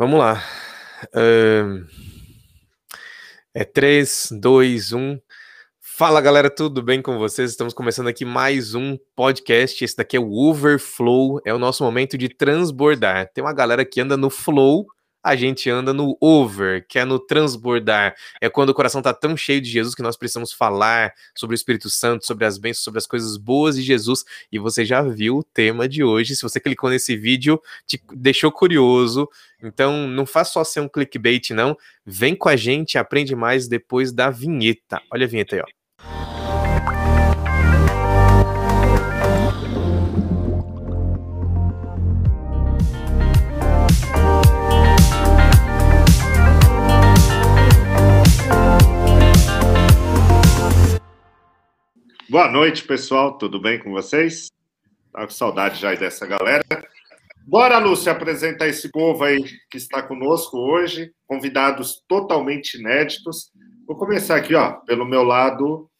Vamos lá. É 3, 2, 1. Fala galera, tudo bem com vocês? Estamos começando aqui mais um podcast. Esse daqui é o Overflow, é o nosso momento de transbordar. Tem uma galera que anda no flow a gente anda no over, que é no transbordar. É quando o coração está tão cheio de Jesus que nós precisamos falar sobre o Espírito Santo, sobre as bênçãos, sobre as coisas boas de Jesus. E você já viu o tema de hoje. Se você clicou nesse vídeo, te deixou curioso. Então, não faz só ser um clickbait, não. Vem com a gente, aprende mais depois da vinheta. Olha a vinheta aí, ó. Boa noite, pessoal. Tudo bem com vocês? Tá com saudade já dessa galera. Bora, Lúcia, apresentar esse povo aí que está conosco hoje. Convidados totalmente inéditos. Vou começar aqui, ó, pelo meu lado.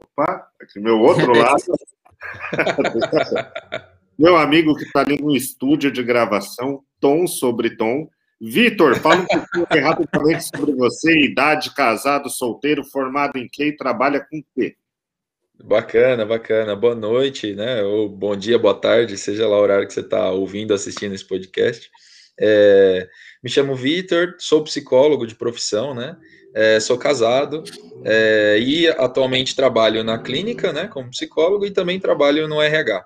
Opa, aqui meu outro lado. meu amigo que está ali no estúdio de gravação, tom sobre tom. Vitor, fala um pouquinho rapidamente sobre você, idade, casado, solteiro, formado em quê e trabalha com quê? Bacana, bacana. Boa noite, né? Ou bom dia, boa tarde, seja lá o horário que você está ouvindo, assistindo esse podcast. É, me chamo Vitor, sou psicólogo de profissão, né? É, sou casado é, e atualmente trabalho na clínica, né? Como psicólogo e também trabalho no RH,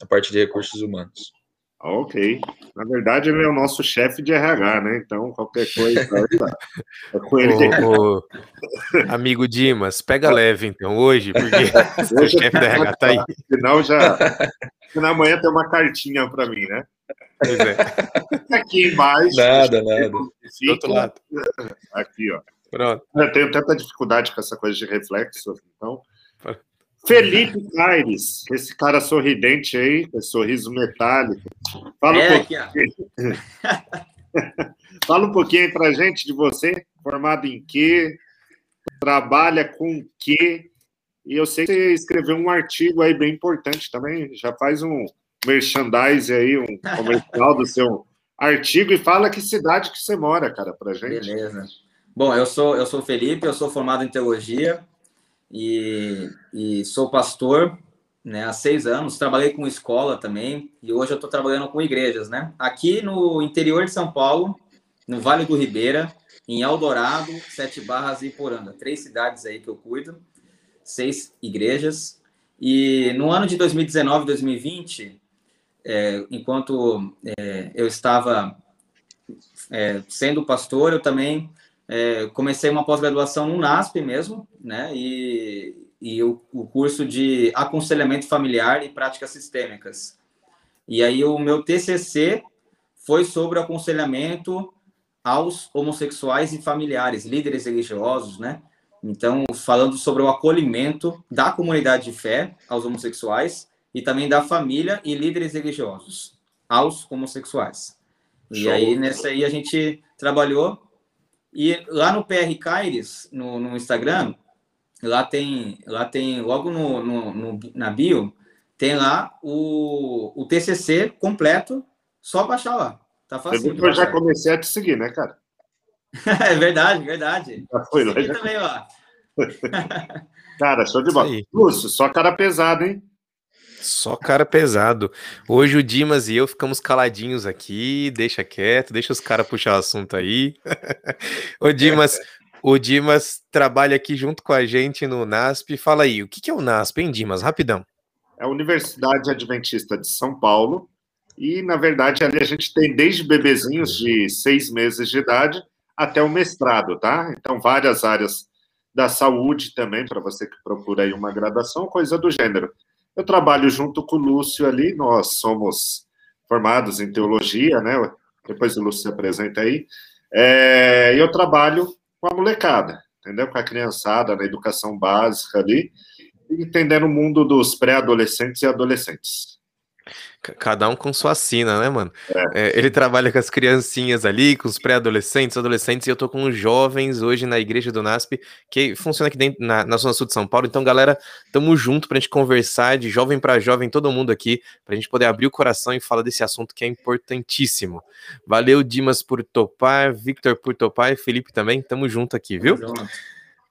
na parte de recursos humanos. Ok. Na verdade, ele é o nosso chefe de RH, né? Então, qualquer coisa. É com ele que... ô, amigo Dimas, pega leve então hoje, porque o chefe da RH tá aí. Senão já. Senão amanhã tem uma cartinha para mim, né? Pois é. Aqui embaixo. Nada, nada. Do outro lado. Aqui, ó. Pronto. Eu tenho tanta dificuldade com essa coisa de reflexo, então. Felipe Aires, esse cara sorridente aí, esse sorriso metálico. Fala é, um pouquinho. Fala um pouquinho aí pra gente de você, formado em quê? Trabalha com quê? E eu sei que você escreveu um artigo aí bem importante também, já faz um merchandise aí, um comercial do seu artigo e fala que cidade que você mora, cara, pra gente. Beleza. Bom, eu sou eu sou Felipe, eu sou formado em teologia, e, e sou pastor né, há seis anos, trabalhei com escola também, e hoje eu estou trabalhando com igrejas, né? Aqui no interior de São Paulo, no Vale do Ribeira, em Eldorado, Sete Barras e Poranga. Três cidades aí que eu cuido, seis igrejas. E no ano de 2019, 2020, é, enquanto é, eu estava é, sendo pastor, eu também é, comecei uma pós-graduação no NASP mesmo, né? E, e o, o, curso de aconselhamento familiar e práticas sistêmicas. E aí o meu TCC foi sobre aconselhamento aos homossexuais e familiares, líderes religiosos, né? Então, falando sobre o acolhimento da comunidade de fé aos homossexuais e também da família e líderes religiosos aos homossexuais. E Show. aí, nessa aí, a gente trabalhou e lá no PR Caires, no, no Instagram, lá tem, lá tem logo no, no, no, na bio, tem lá o, o TCC completo, só baixar lá. Tá fácil. Eu já comecei a te seguir, né, cara? é verdade, verdade. Já foi lá. Já... também, ó. cara, show de bola. Lúcio, só cara pesado, hein? Só cara pesado. Hoje o Dimas e eu ficamos caladinhos aqui, deixa quieto, deixa os caras puxar o assunto aí. o Dimas, o Dimas trabalha aqui junto com a gente no NASP. Fala aí, o que é o NASP, hein, Dimas? Rapidão. É a Universidade Adventista de São Paulo. E, na verdade, ali a gente tem desde bebezinhos de seis meses de idade até o mestrado, tá? Então, várias áreas da saúde também, para você que procura aí uma graduação, coisa do gênero. Eu trabalho junto com o Lúcio ali, nós somos formados em teologia, né? Depois o Lúcio se apresenta aí. É, eu trabalho com a molecada, entendeu? Com a criançada na educação básica ali, entendendo o mundo dos pré-adolescentes e adolescentes. Cada um com sua sina, né, mano? É. É, ele trabalha com as criancinhas ali, com os pré-adolescentes, adolescentes, e eu tô com os jovens hoje na igreja do NASP, que funciona aqui dentro, na, na Zona Sul de São Paulo. Então, galera, tamo junto pra gente conversar de jovem para jovem, todo mundo aqui, pra gente poder abrir o coração e falar desse assunto que é importantíssimo. Valeu, Dimas, por topar, Victor por topar e Felipe também. Tamo junto aqui, viu? Tamo junto.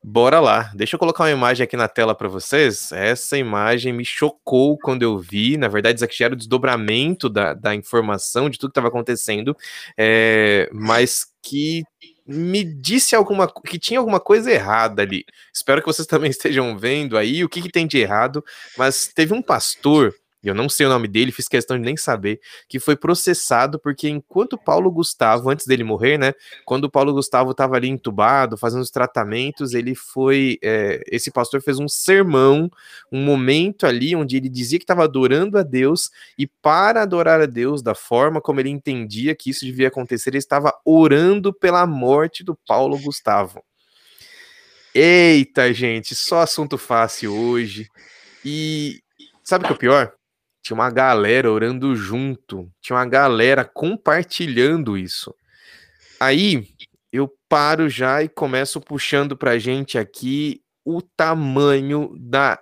Bora lá. Deixa eu colocar uma imagem aqui na tela para vocês. Essa imagem me chocou quando eu vi. Na verdade, isso aqui era o desdobramento da, da informação de tudo que estava acontecendo, é, mas que me disse alguma que tinha alguma coisa errada ali. Espero que vocês também estejam vendo aí o que, que tem de errado. Mas teve um pastor eu não sei o nome dele, fiz questão de nem saber, que foi processado porque enquanto Paulo Gustavo, antes dele morrer, né, quando Paulo Gustavo estava ali entubado, fazendo os tratamentos, ele foi, é, esse pastor fez um sermão, um momento ali onde ele dizia que estava adorando a Deus e para adorar a Deus da forma como ele entendia que isso devia acontecer, ele estava orando pela morte do Paulo Gustavo. Eita, gente, só assunto fácil hoje. E sabe o que é o pior? Tinha uma galera orando junto, tinha uma galera compartilhando isso. Aí eu paro já e começo puxando pra gente aqui o tamanho da.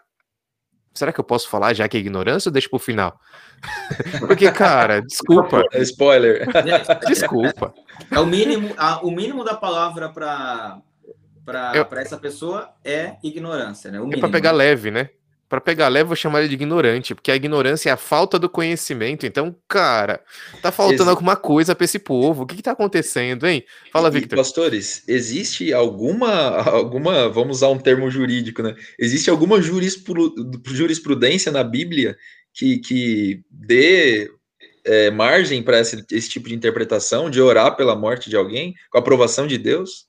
Será que eu posso falar já que é ignorância ou deixa pro final? Porque, cara, desculpa. É spoiler. Desculpa. É o mínimo, a, o mínimo da palavra para para eu... essa pessoa é ignorância, né? O mínimo. É para pegar leve, né? Para pegar leve, vou chamar ele de ignorante, porque a ignorância é a falta do conhecimento. Então, cara, tá faltando Ex alguma coisa para esse povo. O que, que tá acontecendo, hein? Fala, Victor. pastores, existe alguma, alguma, vamos usar um termo jurídico, né? Existe alguma jurisprudência na Bíblia que, que dê é, margem para esse, esse tipo de interpretação, de orar pela morte de alguém, com a aprovação de Deus?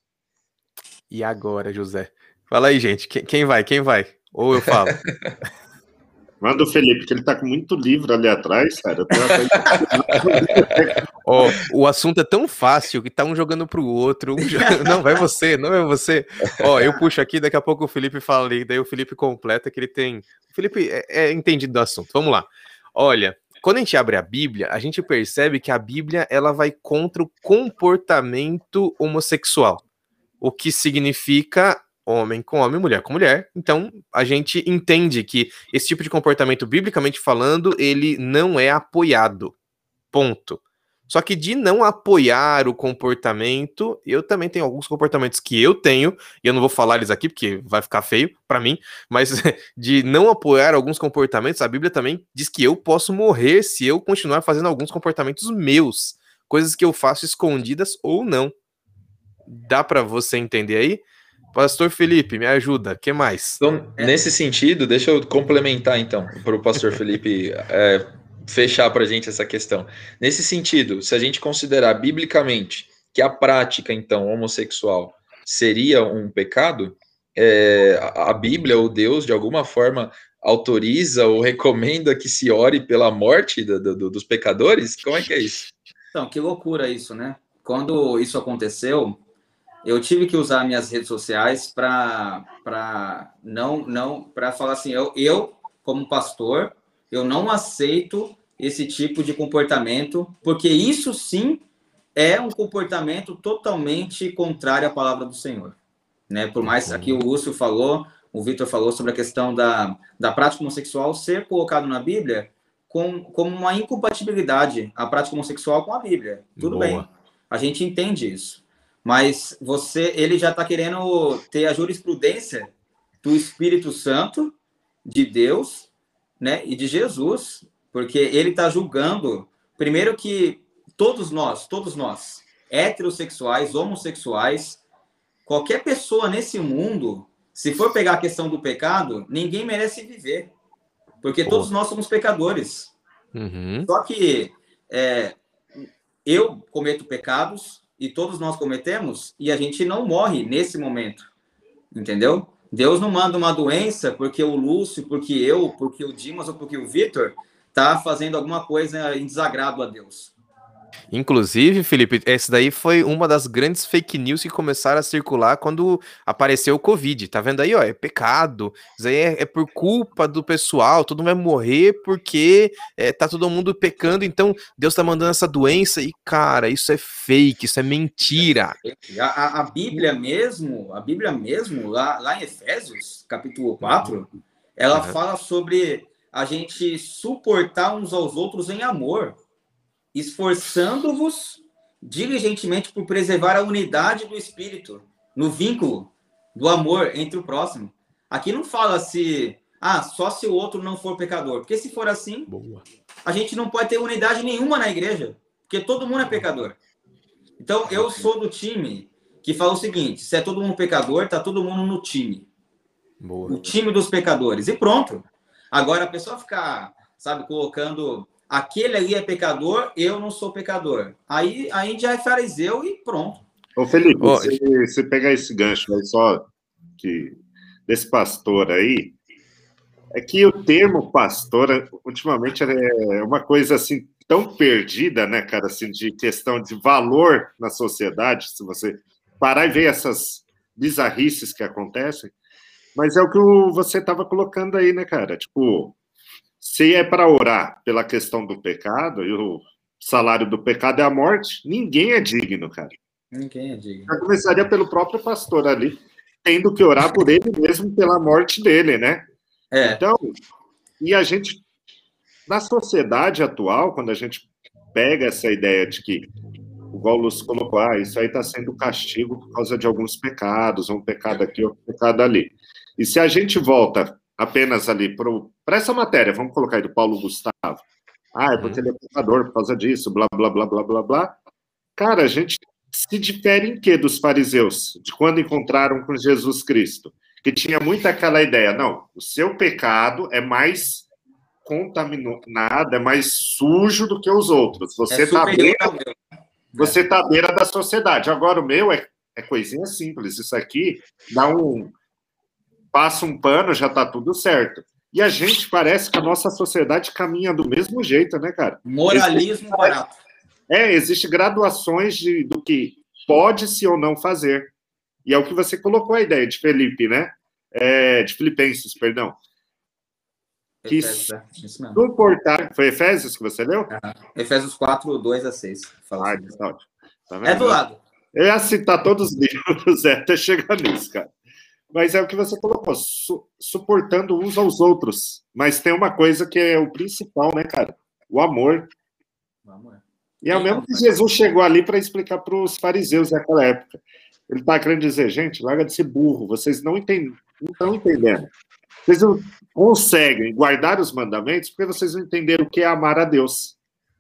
E agora, José? Fala aí, gente. Quem, quem vai? Quem vai? Ou eu falo? Manda o Felipe, que ele tá com muito livro ali atrás, cara. oh, o assunto é tão fácil que tá um jogando pro outro. Um... Não, vai você, não é você. Ó, oh, eu puxo aqui, daqui a pouco o Felipe fala ali, daí o Felipe completa que ele tem. O Felipe é, é entendido do assunto. Vamos lá. Olha, quando a gente abre a Bíblia, a gente percebe que a Bíblia ela vai contra o comportamento homossexual, o que significa homem com homem, mulher com mulher. Então, a gente entende que esse tipo de comportamento, biblicamente falando, ele não é apoiado. Ponto. Só que de não apoiar o comportamento, eu também tenho alguns comportamentos que eu tenho, e eu não vou falar eles aqui porque vai ficar feio para mim, mas de não apoiar alguns comportamentos, a Bíblia também diz que eu posso morrer se eu continuar fazendo alguns comportamentos meus, coisas que eu faço escondidas ou não. Dá para você entender aí? Pastor Felipe, me ajuda. que mais? Então, é. nesse sentido, deixa eu complementar então para o Pastor Felipe é, fechar para a gente essa questão. Nesse sentido, se a gente considerar biblicamente que a prática então homossexual seria um pecado, é, a Bíblia ou Deus de alguma forma autoriza ou recomenda que se ore pela morte do, do, dos pecadores? Como é que é isso? Então, que loucura isso, né? Quando isso aconteceu, eu tive que usar minhas redes sociais para não não para falar assim, eu, eu como pastor, eu não aceito esse tipo de comportamento, porque isso sim é um comportamento totalmente contrário à palavra do Senhor. Né? Por mais aqui o Lúcio falou, o Vitor falou sobre a questão da, da prática homossexual ser colocado na Bíblia com, como uma incompatibilidade, a prática homossexual com a Bíblia. Tudo Boa. bem, a gente entende isso mas você, ele já está querendo ter a jurisprudência do Espírito Santo, de Deus, né, e de Jesus, porque ele está julgando, primeiro que todos nós, todos nós, heterossexuais, homossexuais, qualquer pessoa nesse mundo, se for pegar a questão do pecado, ninguém merece viver, porque Pô. todos nós somos pecadores. Uhum. Só que é, eu cometo pecados, e todos nós cometemos e a gente não morre nesse momento. Entendeu? Deus não manda uma doença porque o Lúcio, porque eu, porque o Dimas ou porque o Vitor tá fazendo alguma coisa em desagrado a Deus. Inclusive, Felipe, essa daí foi uma das grandes fake news que começaram a circular quando apareceu o Covid. Tá vendo aí, ó? É pecado. Isso aí é, é por culpa do pessoal. Todo mundo vai morrer porque é, tá todo mundo pecando. Então, Deus tá mandando essa doença. E, cara, isso é fake, isso é mentira. A, a Bíblia mesmo, a Bíblia mesmo, lá, lá em Efésios, capítulo 4, ela uhum. fala sobre a gente suportar uns aos outros em amor esforçando-vos diligentemente por preservar a unidade do espírito, no vínculo do amor entre o próximo. Aqui não fala se, ah, só se o outro não for pecador, porque se for assim, Boa. a gente não pode ter unidade nenhuma na igreja, porque todo mundo é pecador. Então, eu sou do time que fala o seguinte: se é todo mundo pecador, tá todo mundo no time. Boa. O time dos pecadores. E pronto. Agora, a pessoa ficar, sabe, colocando aquele ali é pecador, eu não sou pecador. Aí, aí já é fariseu e pronto. Ô, Felipe, oh, você, você pegar esse gancho aí só que, desse pastor aí, é que o termo pastor, ultimamente, é uma coisa assim tão perdida, né, cara, assim, de questão de valor na sociedade, se você parar e ver essas bizarrices que acontecem, mas é o que você estava colocando aí, né, cara? Tipo, se é para orar pela questão do pecado, e o salário do pecado é a morte, ninguém é digno, cara. Ninguém é digno. Já começaria pelo próprio pastor ali, tendo que orar por ele mesmo pela morte dele, né? É. Então, e a gente, na sociedade atual, quando a gente pega essa ideia de que, o Lúcio colocou, ah, isso aí está sendo castigo por causa de alguns pecados, um pecado aqui, outro pecado ali. E se a gente volta apenas ali para essa matéria, vamos colocar aí do Paulo Gustavo. Ah, é porque uhum. ele é pecador por causa disso, blá, blá, blá, blá, blá, blá. Cara, a gente se difere em que dos fariseus, de quando encontraram com Jesus Cristo? Que tinha muito aquela ideia, não, o seu pecado é mais contaminado, é mais sujo do que os outros. Você está é beira, você tá à beira da sociedade. Agora o meu é, é coisinha simples. Isso aqui dá um, passa um pano, já está tudo certo. E a gente parece que a nossa sociedade caminha do mesmo jeito, né, cara? Moralismo existe, barato. É, existe graduações de, do que pode-se ou não fazer. E é o que você colocou a ideia de Felipe, né? É, de Filipenses, perdão. Que Efésios, é, suportar. Foi Efésios que você leu? Efésios 4, 2 a 6. Ah, tá, tá é do lado. Eu ia citar todos os livros, é, até chegar nisso, cara. Mas é o que você colocou, su suportando uns aos outros. Mas tem uma coisa que é o principal, né, cara? O amor. O amor. E é o mesmo que Jesus chegou ali para explicar para os fariseus naquela época. Ele está querendo dizer, gente, larga de ser burro, vocês não entendem, não estão entendendo. Vocês não conseguem guardar os mandamentos porque vocês não entenderam o que é amar a Deus.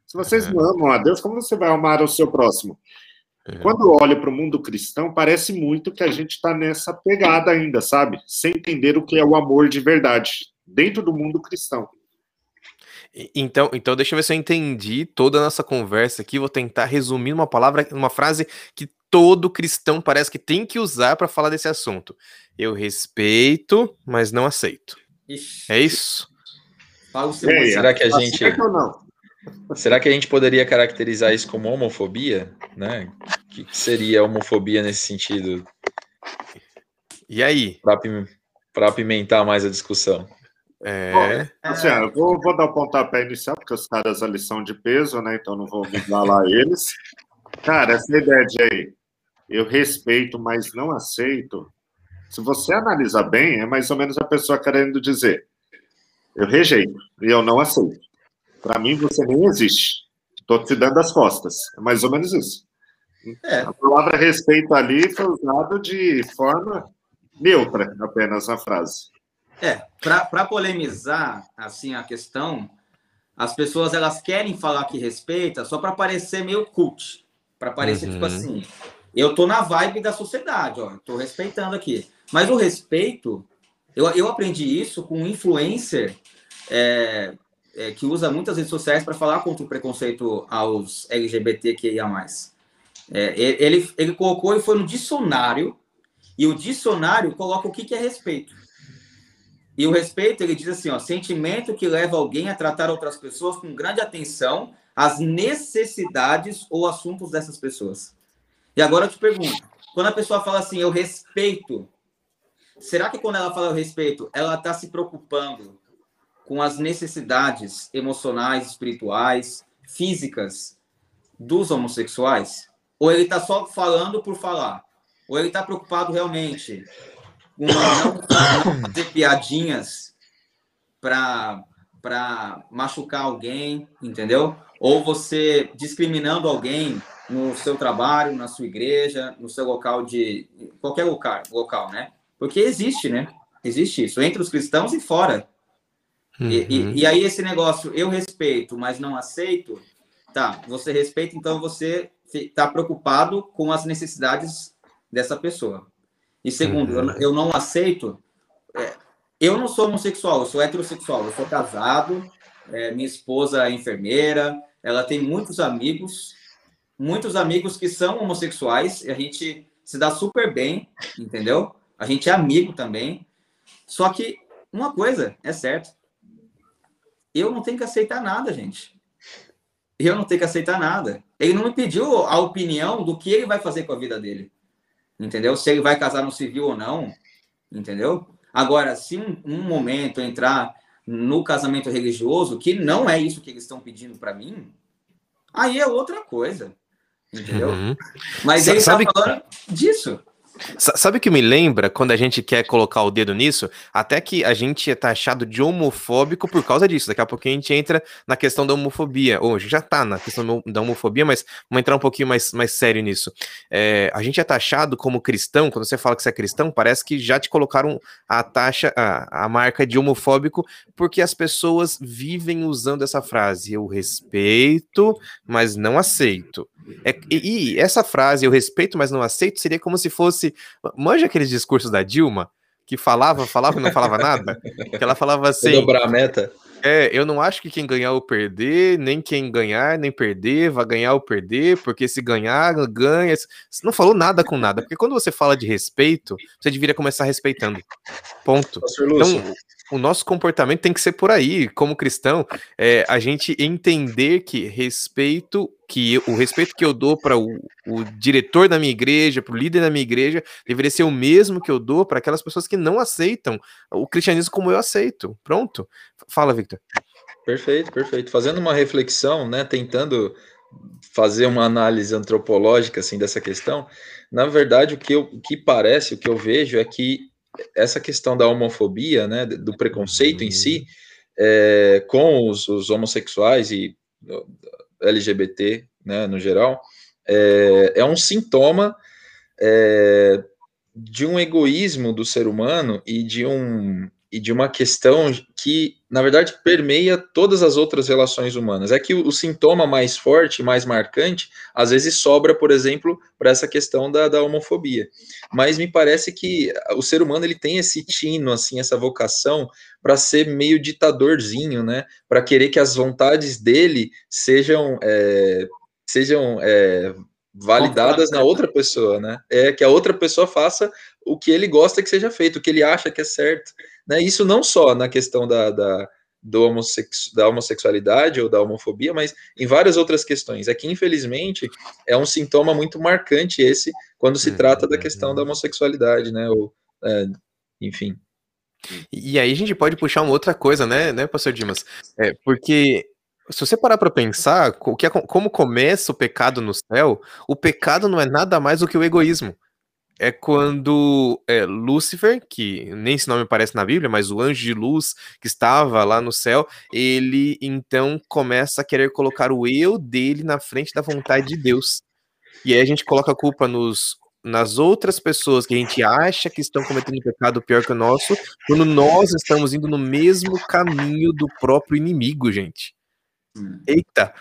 Se vocês não amam a Deus, como você vai amar o seu próximo? É. Quando olho para o mundo cristão, parece muito que a gente está nessa pegada ainda, sabe? Sem entender o que é o amor de verdade, dentro do mundo cristão. Então, então deixa eu ver se eu entendi toda a nossa conversa aqui. Vou tentar resumir uma palavra, uma frase que todo cristão parece que tem que usar para falar desse assunto. Eu respeito, mas não aceito. Ixi. É isso? Será que a gente. Será que a gente poderia caracterizar isso como homofobia? Né? O que seria homofobia nesse sentido? E aí? Para apimentar mais a discussão. É. Bom, assim, eu vou, vou, dar o pontapé inicial, porque os caras ali são de peso, né? Então não vou lá eles. Cara, essa ideia de aí, eu respeito, mas não aceito. Se você analisar bem, é mais ou menos a pessoa querendo dizer: eu rejeito e eu não aceito. Para mim, você nem existe. Estou te dando as costas. É mais ou menos isso. É. A palavra respeito ali foi usada de forma neutra, apenas na frase. É, para polemizar assim a questão, as pessoas elas querem falar que respeita só para parecer meio cult, para parecer tipo uhum. tipo assim, eu tô na vibe da sociedade, ó, tô respeitando aqui. Mas o respeito, eu, eu aprendi isso com um influencer é, é, que usa muitas redes sociais para falar contra o preconceito aos LGBTQIA+. É, ele, ele colocou e foi no dicionário, e o dicionário coloca o que, que é respeito. E o respeito, ele diz assim, ó, sentimento que leva alguém a tratar outras pessoas com grande atenção, as necessidades ou assuntos dessas pessoas. E agora eu te pergunto, quando a pessoa fala assim, eu respeito, será que quando ela fala eu respeito, ela está se preocupando com as necessidades emocionais, espirituais, físicas dos homossexuais? Ou ele está só falando por falar? Ou ele está preocupado realmente com fazer piadinhas para machucar alguém, entendeu? Ou você discriminando alguém no seu trabalho, na sua igreja, no seu local de. qualquer local, local né? Porque existe, né? Existe isso, entre os cristãos e fora. Uhum. E, e, uhum. e, aí, esse negócio, eu respeito, mas não aceito, tá? Você respeita, então você está preocupado com as necessidades dessa pessoa. E segundo, uhum. eu, eu, não aceito. É, eu não sou homossexual, eu sou heterossexual, eu sou casado, é, minha esposa é enfermeira, ela tem muitos amigos muitos amigos que são homossexuais, e a gente se dá super bem, entendeu? A gente é amigo também. Só que uma coisa é certa. Eu não tenho que aceitar nada, gente. Eu não tenho que aceitar nada. Ele não me pediu a opinião do que ele vai fazer com a vida dele. Entendeu? Se ele vai casar no civil ou não. Entendeu? Agora, se um, um momento entrar no casamento religioso, que não é isso que eles estão pedindo para mim, aí é outra coisa. Entendeu? Uhum. Mas ele tá falando disso. Sabe o que me lembra quando a gente quer colocar o dedo nisso? Até que a gente é taxado de homofóbico por causa disso. Daqui a pouquinho a gente entra na questão da homofobia. Hoje já tá na questão da homofobia, mas vamos entrar um pouquinho mais, mais sério nisso. É, a gente é taxado como cristão, quando você fala que você é cristão, parece que já te colocaram a taxa, a, a marca de homofóbico, porque as pessoas vivem usando essa frase. Eu respeito, mas não aceito. É, e, e essa frase, eu respeito, mas não aceito, seria como se fosse Manja aqueles discursos da Dilma, que falava, falava e não falava nada? Que ela falava assim. Dobrar a meta. É, eu não acho que quem ganhar ou perder, nem quem ganhar nem perder, vai ganhar ou perder, porque se ganhar, ganha. Você não falou nada com nada, porque quando você fala de respeito, você deveria começar respeitando. Ponto. Então, o nosso comportamento tem que ser por aí, como cristão, é, a gente entender que respeito, que o respeito que eu dou para o, o, diretor da minha igreja, para o líder da minha igreja, deveria ser o mesmo que eu dou para aquelas pessoas que não aceitam o cristianismo como eu aceito. Pronto. Fala, Victor. Perfeito, perfeito. Fazendo uma reflexão, né, tentando fazer uma análise antropológica assim dessa questão, na verdade o que, eu, o que parece, o que eu vejo é que essa questão da homofobia, né, do preconceito em si, é, com os, os, homossexuais e LGBT, né, no geral, é, é um sintoma é, de um egoísmo do ser humano e de um e de uma questão que, na verdade, permeia todas as outras relações humanas. É que o, sintoma mais forte, mais marcante, às vezes sobra, por exemplo, para essa questão da, da, homofobia. Mas me parece que o ser humano ele tem esse tino, assim, essa vocação para ser meio ditadorzinho, né? Para querer que as vontades dele sejam é, sejam é, validadas na outra pessoa, né? É que a outra pessoa faça o que ele gosta que seja feito, o que ele acha que é certo. Né? Isso não só na questão da, da, do homossexu da homossexualidade ou da homofobia, mas em várias outras questões. É que, infelizmente, é um sintoma muito marcante esse quando se trata da questão da homossexualidade, né? Ou, é, enfim. E aí a gente pode puxar uma outra coisa, né, né, pastor Dimas? É, porque se você parar para pensar, é, como começa o pecado no céu, o pecado não é nada mais do que o egoísmo é quando é, Lúcifer, que nem esse nome aparece na Bíblia, mas o anjo de luz que estava lá no céu, ele então começa a querer colocar o eu dele na frente da vontade de Deus. E aí a gente coloca a culpa nos, nas outras pessoas que a gente acha que estão cometendo um pecado pior que o nosso, quando nós estamos indo no mesmo caminho do próprio inimigo, gente. Hum. Eita!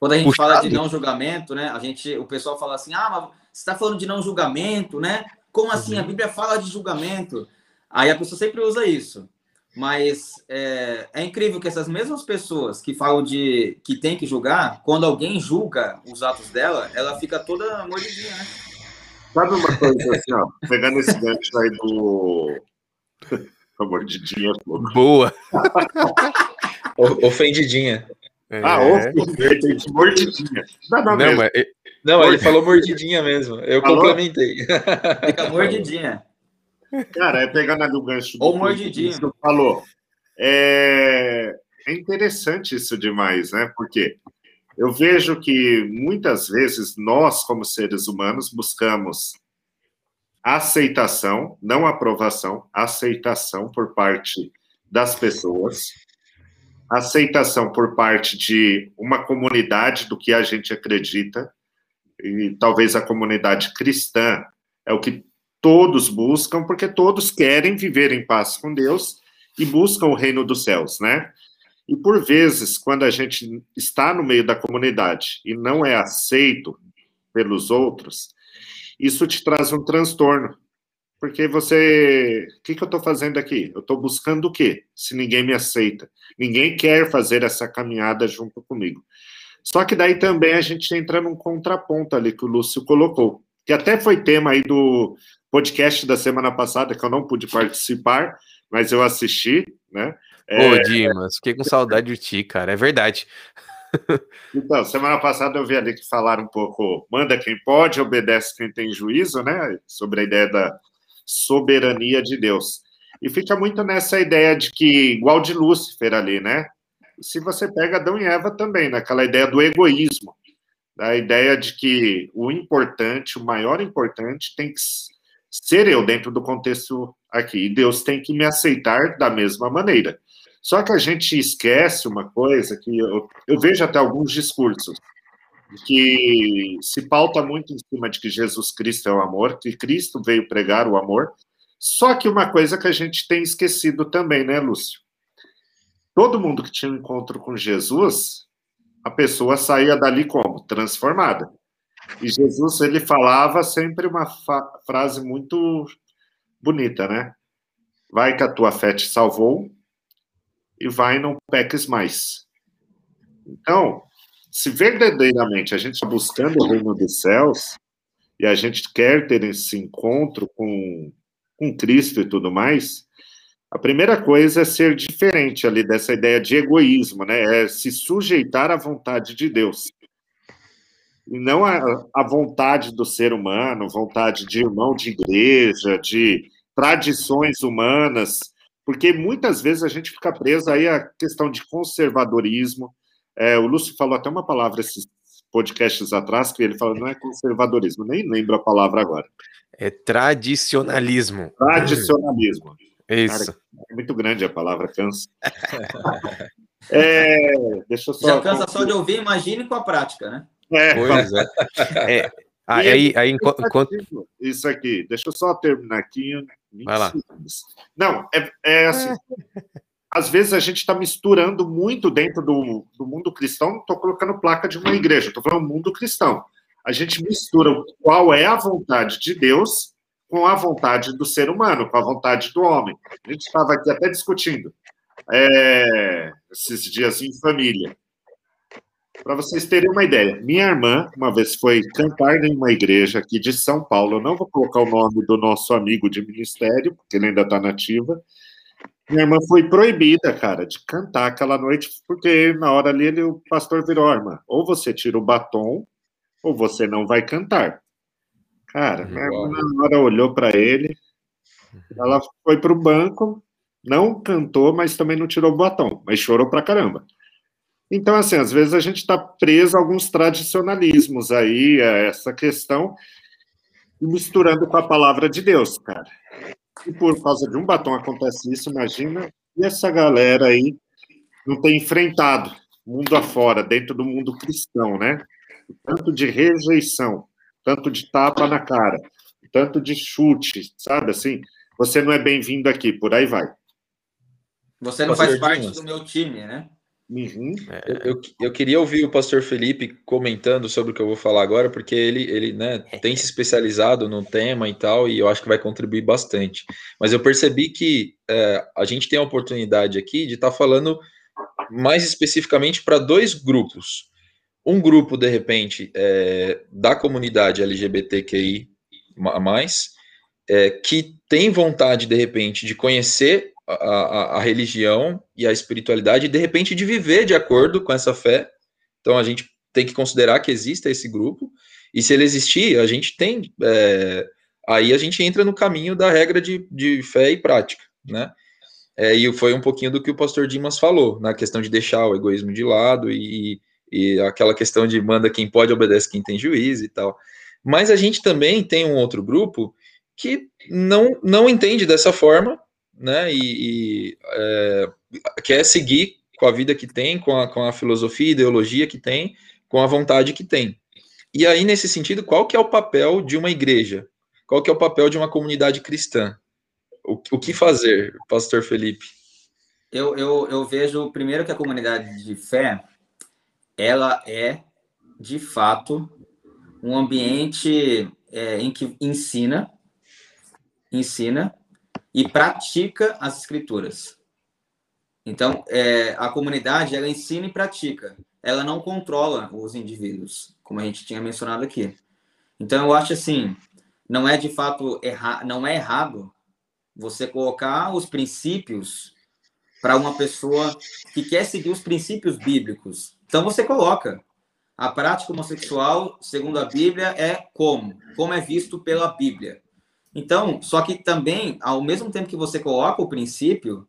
Quando a gente Puxado. fala de não julgamento, né? A gente, o pessoal fala assim: "Ah, mas está falando de não julgamento, né? Como assim? Uhum. A Bíblia fala de julgamento. Aí a pessoa sempre usa isso. Mas é, é, incrível que essas mesmas pessoas que falam de que tem que julgar, quando alguém julga os atos dela, ela fica toda mordidinha, né? Sabe uma coisa assim, ó, pegando esse gancho aí do. A mordidinha. Boa! Ofendidinha. É. Ah, de mordidinha. Não, não, não, mas, não ele falou mordidinha mesmo. Eu falou? complementei. Fica mordidinha. Cara, é pegando ali o gancho. Ou mordidinha. Que falou. É... é interessante isso demais, né? Porque eu vejo que muitas vezes nós, como seres humanos, buscamos aceitação, não aprovação, aceitação por parte das pessoas, aceitação por parte de uma comunidade do que a gente acredita, e talvez a comunidade cristã é o que todos buscam, porque todos querem viver em paz com Deus e buscam o reino dos céus, né? E por vezes, quando a gente está no meio da comunidade e não é aceito pelos outros, isso te traz um transtorno. Porque você. O que, que eu estou fazendo aqui? Eu estou buscando o quê? Se ninguém me aceita. Ninguém quer fazer essa caminhada junto comigo. Só que daí também a gente entra num contraponto ali que o Lúcio colocou, que até foi tema aí do podcast da semana passada, que eu não pude participar, mas eu assisti, né? Ô, é... Dimas, fiquei com saudade de ti, cara, é verdade. Então, semana passada eu vi ali que falaram um pouco, manda quem pode, obedece quem tem juízo, né? Sobre a ideia da soberania de Deus. E fica muito nessa ideia de que, igual de Lúcifer ali, né? Se você pega Adão e Eva também, naquela ideia do egoísmo, da ideia de que o importante, o maior importante, tem que ser eu dentro do contexto aqui. E Deus tem que me aceitar da mesma maneira. Só que a gente esquece uma coisa que eu, eu vejo até alguns discursos que se pauta muito em cima de que Jesus Cristo é o amor, que Cristo veio pregar o amor. Só que uma coisa que a gente tem esquecido também, né, Lúcio? Todo mundo que tinha um encontro com Jesus, a pessoa saía dali como? Transformada. E Jesus, ele falava sempre uma frase muito bonita, né? Vai que a tua fé te salvou, e vai não peques mais. Então, se verdadeiramente a gente está buscando o reino dos céus e a gente quer ter esse encontro com, com Cristo e tudo mais, a primeira coisa é ser diferente ali dessa ideia de egoísmo, né? É se sujeitar à vontade de Deus. E não a, a vontade do ser humano, vontade de irmão de igreja, de tradições humanas, porque muitas vezes a gente fica preso aí à questão de conservadorismo. É, o Lúcio falou até uma palavra esses podcasts atrás, que ele fala, não é conservadorismo, nem lembro a palavra agora. É tradicionalismo. Tradicionalismo. Isso. Cara, é muito grande a palavra, cansa. é, deixa só... Já cansa só de ouvir, imagine com a prática, né? É, pois é. é. Ah, aí, aí, enquanto... Isso aqui, deixa eu só terminar aqui. Vai lá. Não, é, é assim. Às vezes a gente está misturando muito dentro do, do mundo cristão. Não estou colocando placa de uma igreja, estou falando mundo cristão. A gente mistura qual é a vontade de Deus com a vontade do ser humano, com a vontade do homem. A gente estava aqui até discutindo é, esses dias em família. Para vocês terem uma ideia, minha irmã, uma vez foi cantar em uma igreja aqui de São Paulo, eu não vou colocar o nome do nosso amigo de ministério, porque ele ainda está nativa. Minha irmã foi proibida, cara, de cantar aquela noite, porque na hora ali ele, o pastor virou, irmã, ou você tira o batom, ou você não vai cantar. Cara, minha irmã na hora olhou para ele, ela foi para o banco, não cantou, mas também não tirou o batom, mas chorou pra caramba. Então, assim, às vezes a gente está preso a alguns tradicionalismos aí, a essa questão, misturando com a palavra de Deus, cara. E por causa de um batom acontece isso, imagina. E essa galera aí não tem enfrentado mundo afora, dentro do mundo cristão, né? Tanto de rejeição, tanto de tapa na cara, tanto de chute, sabe assim? Você não é bem-vindo aqui, por aí vai. Você não faz parte do meu time, né? Uhum. É, eu, eu, queria ouvir o pastor Felipe comentando sobre o que eu vou falar agora, porque ele, ele né, tem se especializado no tema e tal, e eu acho que vai contribuir bastante. Mas eu percebi que é, a gente tem a oportunidade aqui de estar tá falando mais especificamente para dois grupos. Um grupo, de repente, é, da comunidade LGBTQI, mais, é, que tem vontade, de repente, de conhecer a, a, a, religião e a espiritualidade, e de repente de viver de acordo com essa fé. Então a gente tem que considerar que exista esse grupo, e se ele existir, a gente tem. É, aí a gente entra no caminho da regra de, de fé e prática, né? É, e foi um pouquinho do que o pastor Dimas falou, na questão de deixar o egoísmo de lado e, e aquela questão de manda quem pode, obedece quem tem juízo e tal. Mas a gente também tem um outro grupo que não, não entende dessa forma, né? E, e é, quer seguir com a vida que tem, com a, com a filosofia, ideologia que tem, com a vontade que tem. E aí, nesse sentido, qual que é o papel de uma igreja? Qual que é o papel de uma comunidade cristã? O, o que fazer, pastor Felipe? Eu, eu, eu vejo, primeiro, que a comunidade de fé, ela é, de fato, um ambiente é, em que ensina, ensina e pratica as escrituras. Então, é, a comunidade, ela ensina e pratica. Ela não controla os indivíduos, como a gente tinha mencionado aqui. Então, eu acho assim, não é de fato erra não é errado você colocar os princípios para uma pessoa que quer seguir os princípios bíblicos. Então, você coloca. A prática homossexual, segundo a Bíblia, é como? Como é visto pela Bíblia. Então, só que também, ao mesmo tempo que você coloca o princípio,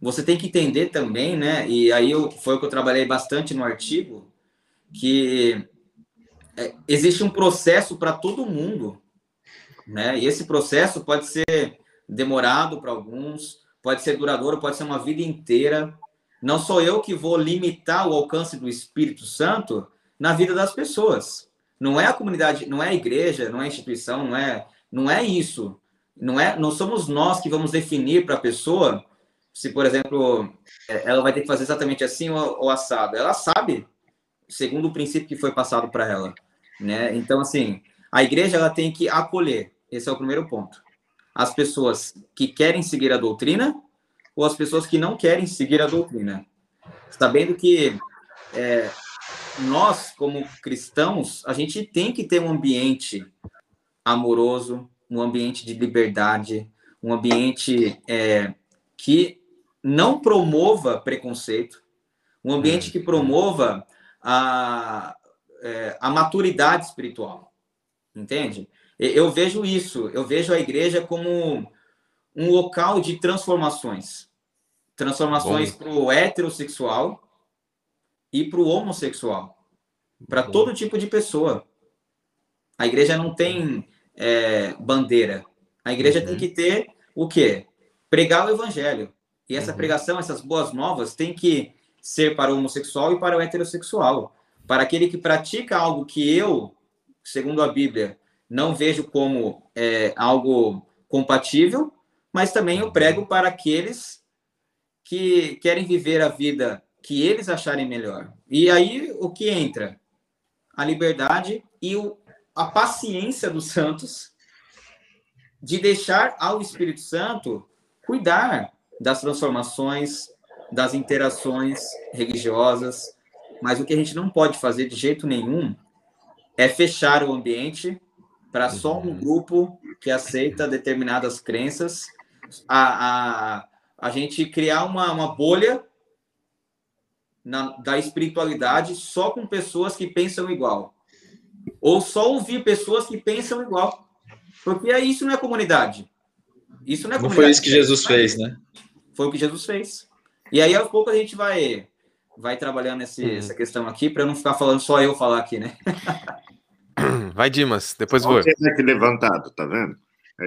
você tem que entender também, né? E aí eu, foi o que eu trabalhei bastante no artigo, que é, existe um processo para todo mundo, né? E esse processo pode ser demorado para alguns, pode ser duradouro, pode ser uma vida inteira. Não sou eu que vou limitar o alcance do Espírito Santo na vida das pessoas. Não é a comunidade, não é a igreja, não é a instituição, não é, não é isso. Não é, não somos nós que vamos definir para a pessoa se, por exemplo, é, ela vai ter que fazer exatamente assim ou, ou assado. Ela sabe, segundo o princípio que foi passado para ela, né? Então, assim, a igreja ela tem que acolher. Esse é o primeiro ponto. As pessoas que querem seguir a doutrina ou as pessoas que não querem seguir a doutrina. Sabendo que é, nós, como cristãos, a gente tem que ter um ambiente amoroso, um ambiente de liberdade, um ambiente é, que não promova preconceito, um ambiente que promova a, é, a maturidade espiritual, entende? Eu vejo isso, eu vejo a igreja como um local de transformações, transformações para o heterossexual, e para o homossexual, para todo tipo de pessoa. A igreja não tem é, bandeira. A igreja uhum. tem que ter o quê? Pregar o evangelho. E essa uhum. pregação, essas boas novas, tem que ser para o homossexual e para o heterossexual. Para aquele que pratica algo que eu, segundo a Bíblia, não vejo como é, algo compatível, mas também eu prego para aqueles que querem viver a vida que eles acharem melhor. E aí o que entra? A liberdade e o, a paciência dos santos de deixar ao Espírito Santo cuidar das transformações, das interações religiosas, mas o que a gente não pode fazer de jeito nenhum é fechar o ambiente para só um uhum. grupo que aceita determinadas crenças, a, a, a gente criar uma, uma bolha na, da espiritualidade só com pessoas que pensam igual. Ou só ouvir pessoas que pensam igual. Porque isso não é comunidade. Isso não é não foi isso que Jesus fez, né? Foi o que Jesus fez. E aí, aos poucos, a gente vai, vai trabalhando esse, hum. essa questão aqui, para não ficar falando só eu falar aqui, né? Vai, Dimas, depois vou. Aqui levantado, tá vendo?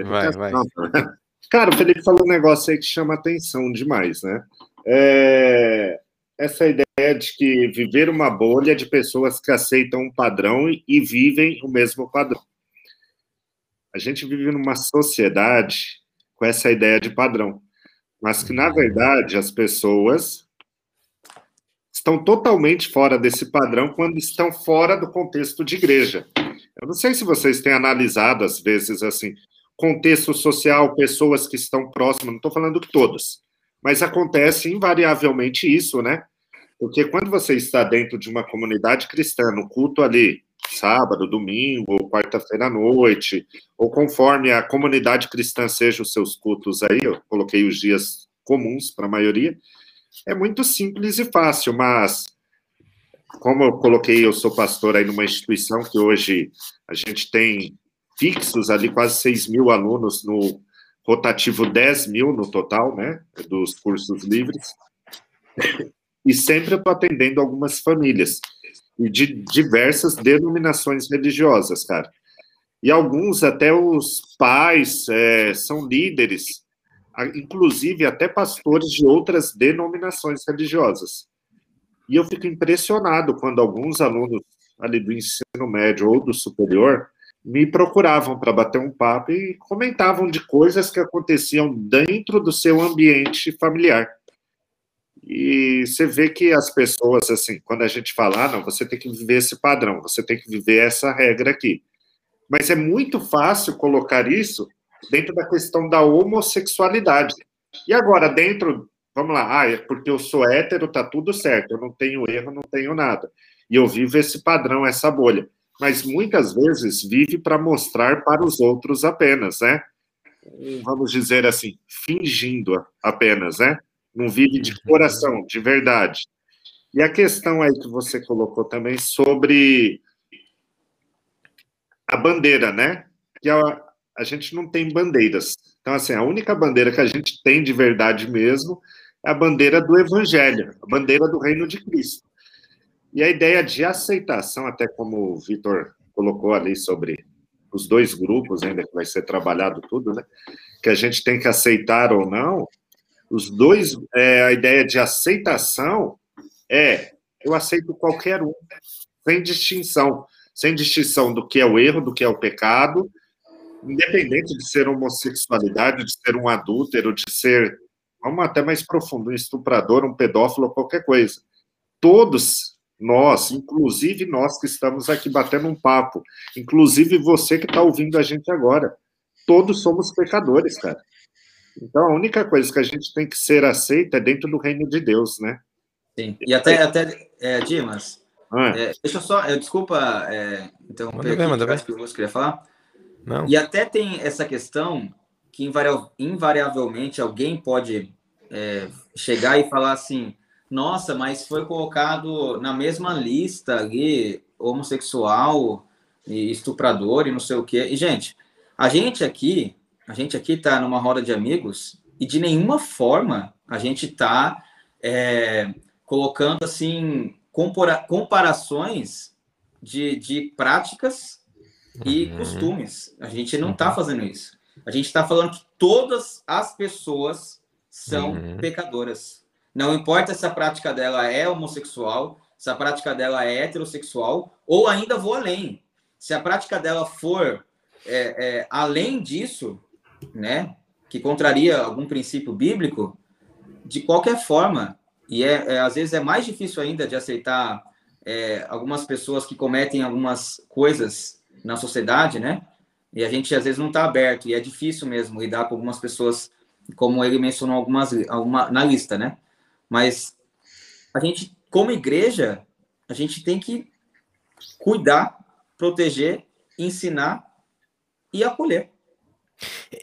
vai, vai. Tá Cara, o Felipe falou um negócio aí que chama atenção demais, né? É... Essa ideia de que viver uma bolha de pessoas que aceitam um padrão e vivem o mesmo padrão. A gente vive numa sociedade com essa ideia de padrão, mas que, na verdade, as pessoas estão totalmente fora desse padrão quando estão fora do contexto de igreja. Eu não sei se vocês têm analisado, às vezes, assim, contexto social, pessoas que estão próximas, não estou falando todas, mas acontece invariavelmente isso, né? Porque quando você está dentro de uma comunidade cristã, no culto ali, sábado, domingo, ou quarta-feira à noite, ou conforme a comunidade cristã seja os seus cultos aí, eu coloquei os dias comuns para a maioria, é muito simples e fácil, mas como eu coloquei, eu sou pastor aí numa instituição que hoje a gente tem fixos ali, quase 6 mil alunos no rotativo 10 mil no total, né, dos cursos livres, e sempre estou atendendo algumas famílias, e de diversas denominações religiosas, cara. E alguns, até os pais, é, são líderes, inclusive até pastores de outras denominações religiosas. E eu fico impressionado quando alguns alunos ali do ensino médio ou do superior me procuravam para bater um papo e comentavam de coisas que aconteciam dentro do seu ambiente familiar. E você vê que as pessoas, assim, quando a gente fala, ah, não, você tem que viver esse padrão, você tem que viver essa regra aqui. Mas é muito fácil colocar isso dentro da questão da homossexualidade. E agora, dentro, vamos lá, ah, é porque eu sou hétero, tá tudo certo, eu não tenho erro, não tenho nada. E eu vivo esse padrão, essa bolha. Mas muitas vezes vive para mostrar para os outros apenas, né? Vamos dizer assim, fingindo apenas, né? Não vive de uhum. coração, de verdade. E a questão aí que você colocou também sobre a bandeira, né? Que a, a gente não tem bandeiras. Então, assim, a única bandeira que a gente tem de verdade mesmo é a bandeira do Evangelho, a bandeira do Reino de Cristo. E a ideia de aceitação, até como o Vitor colocou ali sobre os dois grupos, ainda que vai ser trabalhado tudo, né? Que a gente tem que aceitar ou não. Os dois, é, a ideia de aceitação é eu aceito qualquer um, sem distinção sem distinção do que é o erro, do que é o pecado, independente de ser homossexualidade, de ser um adúltero, de ser, vamos até mais profundo, um estuprador, um pedófilo, qualquer coisa. Todos nós, inclusive nós que estamos aqui batendo um papo, inclusive você que está ouvindo a gente agora, todos somos pecadores, cara. Então a única coisa que a gente tem que ser aceita é dentro do reino de Deus, né? Sim. E até, até é, Dimas, ah. É, deixa eu só, eu, desculpa é, interromper manda aqui, ver, que o queria falar. Não. E até tem essa questão que invariavelmente alguém pode é, chegar e falar assim, nossa, mas foi colocado na mesma lista ali homossexual e estuprador e não sei o quê. E, gente, a gente aqui, a gente aqui tá numa roda de amigos e de nenhuma forma a gente tá é, colocando assim compara comparações de, de práticas e uhum. costumes. A gente não está uhum. fazendo isso. A gente está falando que todas as pessoas são uhum. pecadoras. Não importa se a prática dela é homossexual, se a prática dela é heterossexual, ou ainda vou além. Se a prática dela for é, é, além disso, né, que contraria algum princípio bíblico, de qualquer forma, e é, é, às vezes é mais difícil ainda de aceitar é, algumas pessoas que cometem algumas coisas na sociedade, né? E a gente às vezes não está aberto, e é difícil mesmo lidar com algumas pessoas, como ele mencionou algumas alguma, na lista, né? Mas a gente, como igreja, a gente tem que cuidar, proteger, ensinar e acolher.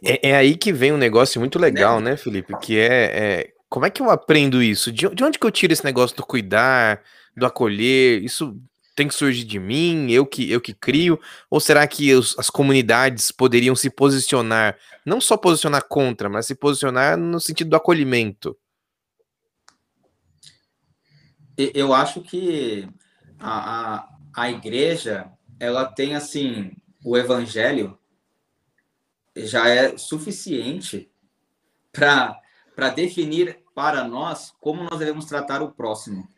É, é aí que vem um negócio muito legal, né, né Felipe? Que é, é como é que eu aprendo isso? De, de onde que eu tiro esse negócio do cuidar, do acolher? Isso tem que surgir de mim, eu que eu que crio, ou será que os, as comunidades poderiam se posicionar, não só posicionar contra, mas se posicionar no sentido do acolhimento? Eu acho que a, a, a igreja ela tem assim o evangelho já é suficiente para para definir para nós como nós devemos tratar o próximo.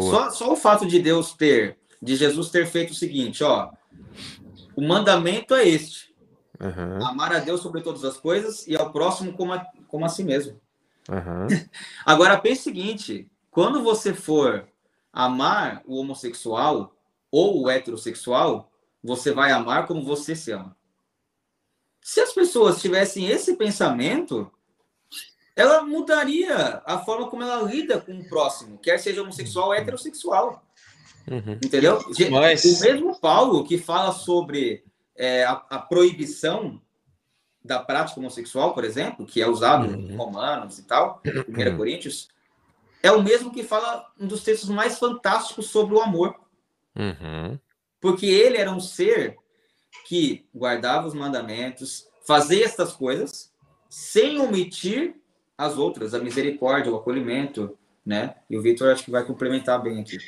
Só, só o fato de Deus ter, de Jesus ter feito o seguinte, ó, o mandamento é este: uhum. amar a Deus sobre todas as coisas e ao próximo como a, como a si mesmo. Uhum. Agora pense o seguinte: quando você for amar o homossexual ou o heterossexual, você vai amar como você se ama. Se as pessoas tivessem esse pensamento, ela mudaria a forma como ela lida com o próximo, quer seja homossexual ou heterossexual. Uhum. Entendeu? Mas... O mesmo Paulo que fala sobre é, a, a, proibição da prática homossexual, por exemplo, que é usado uhum. em Romanos e tal, 1 uhum. Coríntios, é o mesmo que fala um dos textos mais fantásticos sobre o amor. Uhum. Porque ele era um ser que guardava os mandamentos, fazia estas coisas, sem omitir as outras, a misericórdia, o acolhimento, né? E o Vitor acho que vai complementar bem aqui.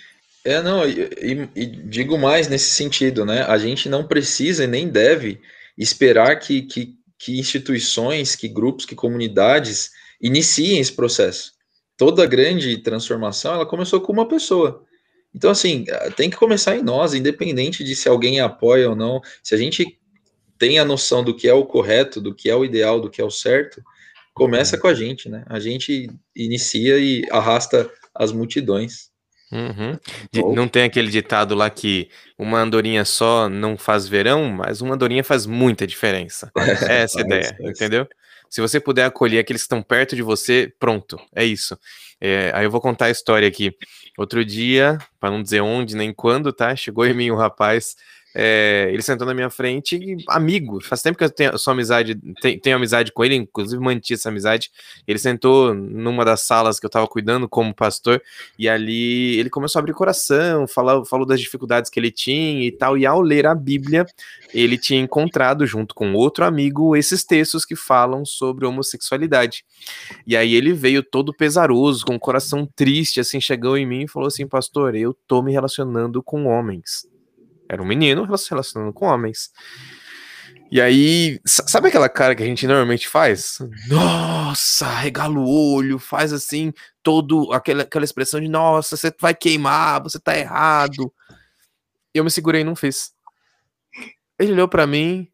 É, não, e, e, e, digo mais nesse sentido, né? A gente não precisa e nem deve esperar que, que, que instituições, que grupos, que comunidades iniciem esse processo. Toda grande transformação, ela começou com uma pessoa. Então, assim, tem que começar em nós, independente de se alguém apoia ou não. Se a gente tem a noção do que é o correto, do que é o ideal, do que é o certo, começa com a gente, né? A gente inicia e arrasta as multidões. Uhum. Não tem aquele ditado lá que uma andorinha só não faz verão, mas uma andorinha faz muita diferença. É essa a ideia, entendeu? Se você puder acolher aqueles que estão perto de você, pronto, é isso. É, aí eu vou contar a história aqui. Outro dia, para não dizer onde nem quando, tá? Chegou em mim um rapaz é, ele sentou na minha frente, amigo. Faz tempo que eu tenho sua amizade, tenho, tenho, amizade com ele, inclusive mantive essa amizade. Ele sentou numa das salas que eu tava cuidando como pastor, e ali ele começou a abrir coração, falou, falou das dificuldades que ele tinha e tal. E ao ler a Bíblia, ele tinha encontrado, junto com outro amigo, esses textos que falam sobre homossexualidade. E aí ele veio todo pesaroso, com o coração triste, assim, chegou em mim e falou assim: Pastor, eu tô me relacionando com homens. Era um menino se relacionando com homens. E aí, sabe aquela cara que a gente normalmente faz? Nossa, regala o olho, faz assim, todo aquela, aquela expressão de nossa, você vai queimar, você tá errado. Eu me segurei e não fiz. Ele olhou para mim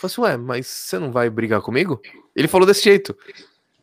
falou assim: Ué, mas você não vai brigar comigo? Ele falou desse jeito.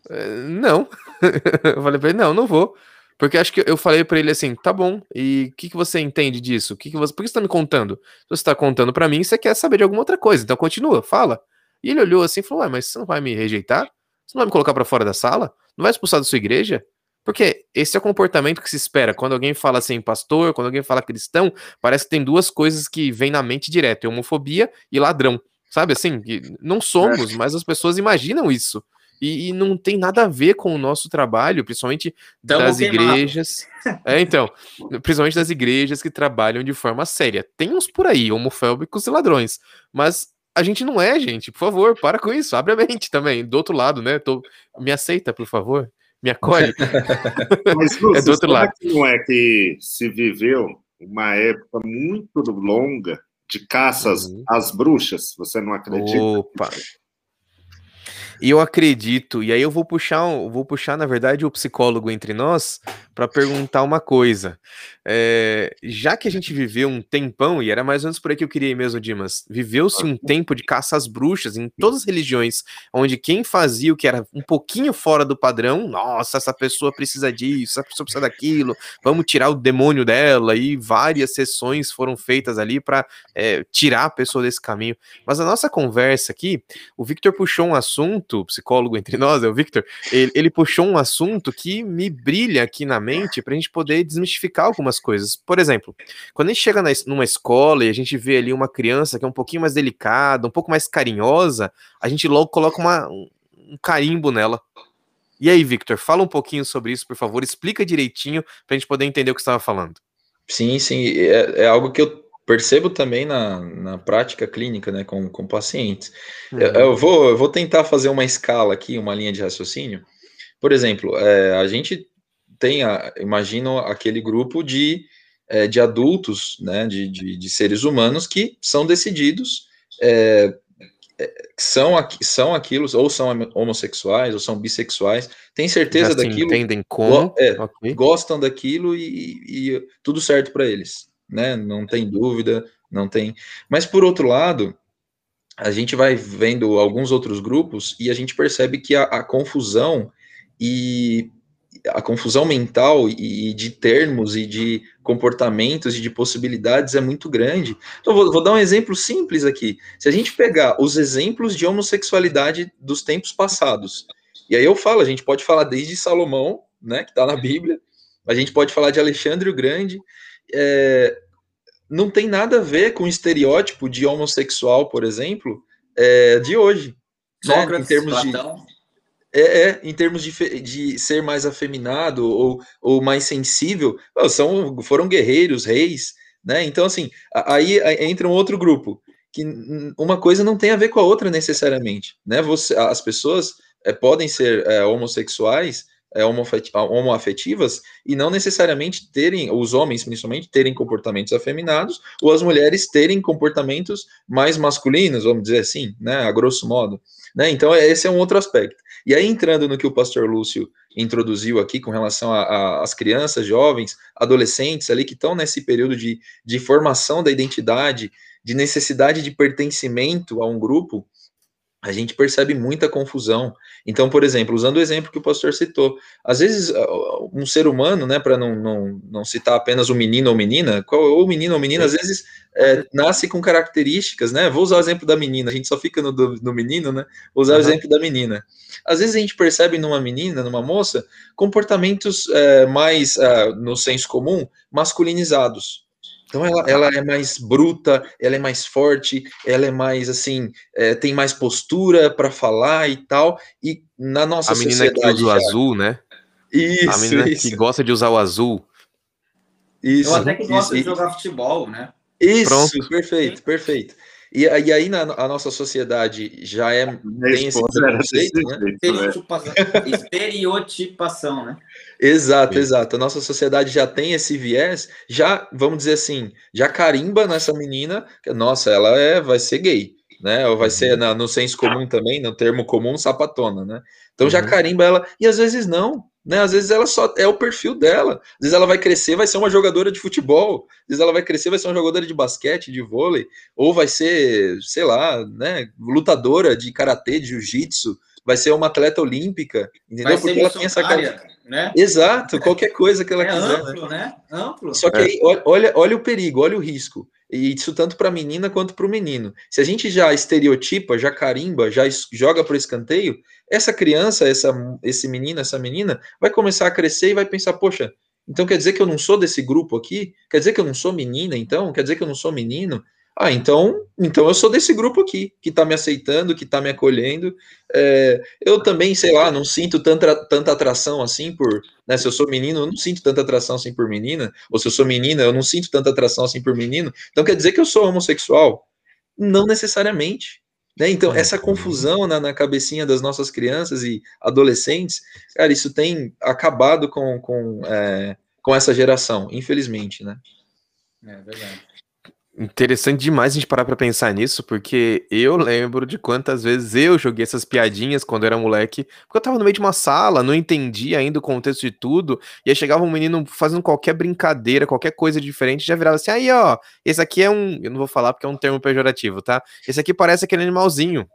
É, não. eu falei pra ele: Não, não vou. Porque acho que eu falei para ele assim, tá bom, e o que, que você entende disso? Que que você, por que você tá me contando? Se você tá contando para mim, você quer saber de alguma outra coisa, então continua, fala. E ele olhou assim e falou, ué, mas você não vai me rejeitar? Você não vai me colocar para fora da sala? Não vai expulsar da sua igreja? Porque esse é o comportamento que se espera. Quando alguém fala assim, pastor, quando alguém fala cristão, parece que tem duas coisas que vêm na mente direto: é homofobia e ladrão. Sabe assim? Não somos, mas as pessoas imaginam isso. E, e, não tem nada a ver com o nosso trabalho, principalmente Tamo das queimado. igrejas. É, então, principalmente das igrejas que trabalham de forma séria. Tem uns por aí, homofóbicos e ladrões, mas a gente não é, gente. Por favor, para com isso, abre a mente também. Do outro lado, né? Tô... Me aceita, por favor. Me acolhe. Mas, Lúcio, é do outro lado. Que não é que se viveu uma época muito longa de caças uhum. às bruxas? Você não acredita? Opa! E eu acredito, e aí eu vou puxar, vou puxar, na verdade, o psicólogo entre nós para perguntar uma coisa. É, já que a gente viveu um tempão, e era mais ou menos por aí que eu queria ir mesmo, Dimas, viveu-se um tempo de caça às bruxas em todas as religiões, onde quem fazia o que era um pouquinho fora do padrão, nossa, essa pessoa precisa disso, essa pessoa precisa daquilo, vamos tirar o demônio dela, e várias sessões foram feitas ali para é, tirar a pessoa desse caminho. Mas a nossa conversa aqui, o Victor puxou um assunto, psicólogo entre nós, é o Victor, ele, ele puxou um assunto que me brilha aqui na mente para a gente poder desmistificar algumas coisas. Por exemplo, quando a gente chega na, numa escola e a gente vê ali uma criança que é um pouquinho mais delicada, um pouco mais carinhosa, a gente logo coloca uma, um carimbo nela. E aí, Victor, fala um pouquinho sobre isso, por favor, explica direitinho para a gente poder entender o que você estava falando. Sim, sim, é, é, algo que eu percebo também na, na prática clínica, né, com, com pacientes. Uhum. Eu, eu, vou, eu vou tentar fazer uma escala aqui, uma linha de raciocínio. Por exemplo, é, a gente tenha, imagino, aquele grupo de, é, de adultos, né, de, de, de, seres humanos que são decididos, é, é são, são aquilo, ou são homossexuais, ou são bissexuais, têm certeza daquilo, entendem como, go, é, okay. gostam daquilo e, e tudo certo para eles, né, não tem dúvida, não tem. Mas por outro lado, a gente vai vendo alguns outros grupos e a gente percebe que a, a confusão e a confusão mental e, de termos e de comportamentos e de possibilidades é muito grande. Então, vou, vou, dar um exemplo simples aqui. Se a gente pegar os exemplos de homossexualidade dos tempos passados, e aí eu falo, a gente pode falar desde Salomão, né, que está na Bíblia, a gente pode falar de Alexandre o Grande, é, não tem nada a ver com o estereótipo de homossexual, por exemplo, é, de hoje. Sócrates, né, em termos Platão. de é, é, em termos de, de ser mais afeminado ou, ou mais sensível, são, foram guerreiros, reis, né? Então, assim, aí entra um outro grupo, que uma coisa não tem a ver com a outra necessariamente, né? Você, as pessoas é, podem ser é, homossexuais, é, homoafetivas, e não necessariamente terem, os homens principalmente, terem comportamentos afeminados, ou as mulheres terem comportamentos mais masculinos, vamos dizer assim, né? A grosso modo. Né? Então, esse é um outro aspecto. E aí, entrando no que o pastor Lúcio introduziu aqui com relação às crianças, jovens, adolescentes ali que estão nesse período de, de formação da identidade, de necessidade de pertencimento a um grupo, a gente percebe muita confusão. Então, por exemplo, usando o exemplo que o pastor citou, às vezes um ser humano, né, para não, não, não citar apenas o menino ou menina, ou menino ou menina, às vezes é, nasce com características, né? Vou usar o exemplo da menina, a gente só fica no, no menino, né? Vou usar uhum. o exemplo da menina. Às vezes a gente percebe numa menina, numa moça, comportamentos é, mais, é, no senso comum, masculinizados. Então ela, ela, é mais bruta, ela é mais forte, ela é mais assim, é, tem mais postura para falar e tal. E na nossa a menina que usa o azul, né? Isso. A menina isso. que gosta de usar o azul. Isso. Eu até que gosto de jogar futebol, né? Isso, Pronto. perfeito, perfeito. E, e aí na a nossa sociedade já é tem esse preconceito, né? Estereotipação, estereotipação, né? Exato, Sim. exato. A nossa sociedade já tem esse viés, já, vamos dizer assim, já carimba nessa menina, que, nossa, ela é, vai ser gay, né? Ou vai uhum. ser na, no senso comum também, no termo comum, sapatona, né? Então uhum. já carimba ela, e às vezes não, né? Às vezes ela só é o perfil dela. Às vezes ela vai crescer, vai ser uma jogadora de futebol. Às vezes ela vai crescer, vai ser uma jogadora de basquete, de vôlei, ou vai ser, sei lá, né, lutadora de karatê, de jiu-jitsu, vai ser uma atleta olímpica, entendeu? Porque ela tem essa cara. Né? Exato, qualquer coisa que ela é quiser. Amplo, né? Amplo. Só que é. aí, olha, olha o perigo, olha o risco. E isso tanto para a menina quanto para o menino. Se a gente já estereotipa, já carimba, já joga para o escanteio, essa criança, essa, esse menino, essa menina, vai começar a crescer e vai pensar, poxa, então quer dizer que eu não sou desse grupo aqui? Quer dizer que eu não sou menina, então? Quer dizer que eu não sou menino? Ah, então, então eu sou desse grupo aqui, que está me aceitando, que está me acolhendo. É, eu também, sei lá, não sinto tanta, tanta atração assim por. Né, se eu sou menino, eu não sinto tanta atração assim por menina. Ou se eu sou menina, eu não sinto tanta atração assim por menino. Então quer dizer que eu sou homossexual? Não necessariamente. Né? Então, essa confusão na, na, cabecinha das nossas crianças e adolescentes, cara, isso tem acabado com, com, é, com essa geração, infelizmente, né? É verdade. Interessante demais a gente parar pra pensar nisso, porque eu lembro de quantas vezes eu joguei essas piadinhas quando eu era moleque, porque eu tava no meio de uma sala, não entendia ainda o contexto de tudo, e aí chegava um menino fazendo qualquer brincadeira, qualquer coisa diferente, já virava assim, aí ó, esse aqui é um, eu não vou falar porque é um termo pejorativo, tá? Esse aqui parece aquele animalzinho.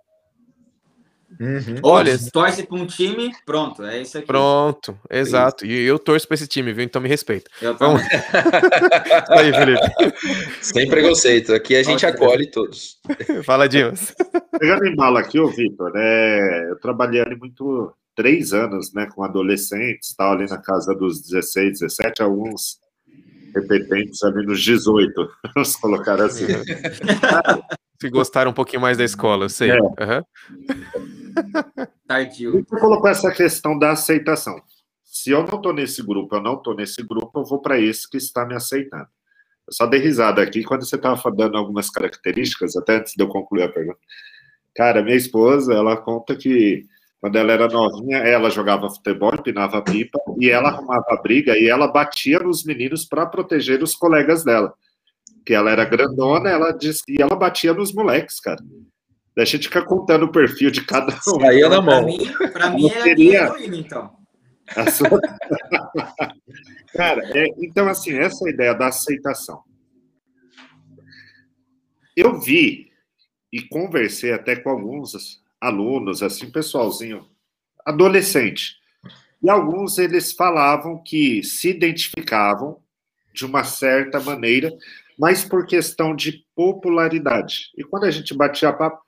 Uhum. Olha, torce para um time, pronto, é isso aqui. Pronto, exato. Isso. E eu torço para esse time, viu? Então me respeita. Vamos... aí, Felipe. Sem preconceito, aqui a gente acolhe todos. Fala, Dimas. Pegando em bala aqui, ô Vitor, é, eu trabalhei ali muito três anos, né, com adolescentes, tal, ali na casa dos 16, 17, alguns repetentes ali nos 18, vamos colocar assim. Se gostaram um pouquinho mais da escola, eu sei. É. Uhum. Tardio. Você colocou essa questão da aceitação. Se eu não estou nesse grupo, eu não estou nesse grupo, eu vou para esse que está me aceitando. Eu só dei risada aqui quando você estava dando algumas características, até antes de eu concluir a pergunta. Cara, minha esposa, ela conta que quando ela era novinha, ela jogava futebol, empinava pipa, e ela arrumava briga, e ela batia nos meninos para proteger os colegas dela. Que ela era grandona, ela disse, e ela batia nos moleques, cara. Deixa eu te ficar contando o perfil de cada um. Saía na mão. Para mim, mim é seria... heroína, então. Sua... Cara, é, então, assim, essa ideia da aceitação. Eu vi e conversei até com alguns alunos, assim, pessoalzinho, adolescente. E alguns eles falavam que se identificavam de uma certa maneira, mas por questão de popularidade. E quando a gente batia papo,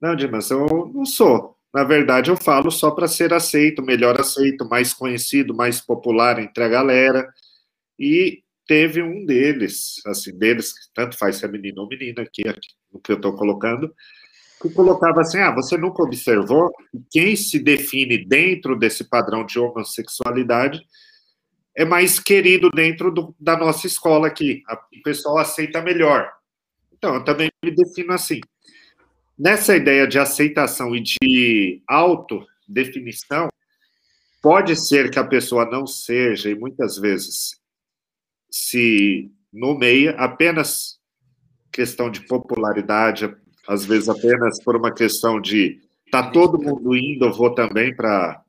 não, Dimas, eu não sou. Na verdade, eu falo só para ser aceito, melhor aceito, mais conhecido, mais popular entre a galera. E teve um deles, assim, deles, tanto faz se é menino ou menina aqui, aqui no que eu estou colocando, que colocava assim: ah, você nunca observou que quem se define dentro desse padrão de homossexualidade é mais querido dentro do, da nossa escola aqui. o pessoal aceita melhor. Então, eu também me defino assim. Nessa ideia de aceitação e de autodefinição, pode ser que a pessoa não seja, e muitas vezes se nomeia apenas questão de popularidade, às vezes apenas por uma questão de tá todo mundo indo, eu vou também para.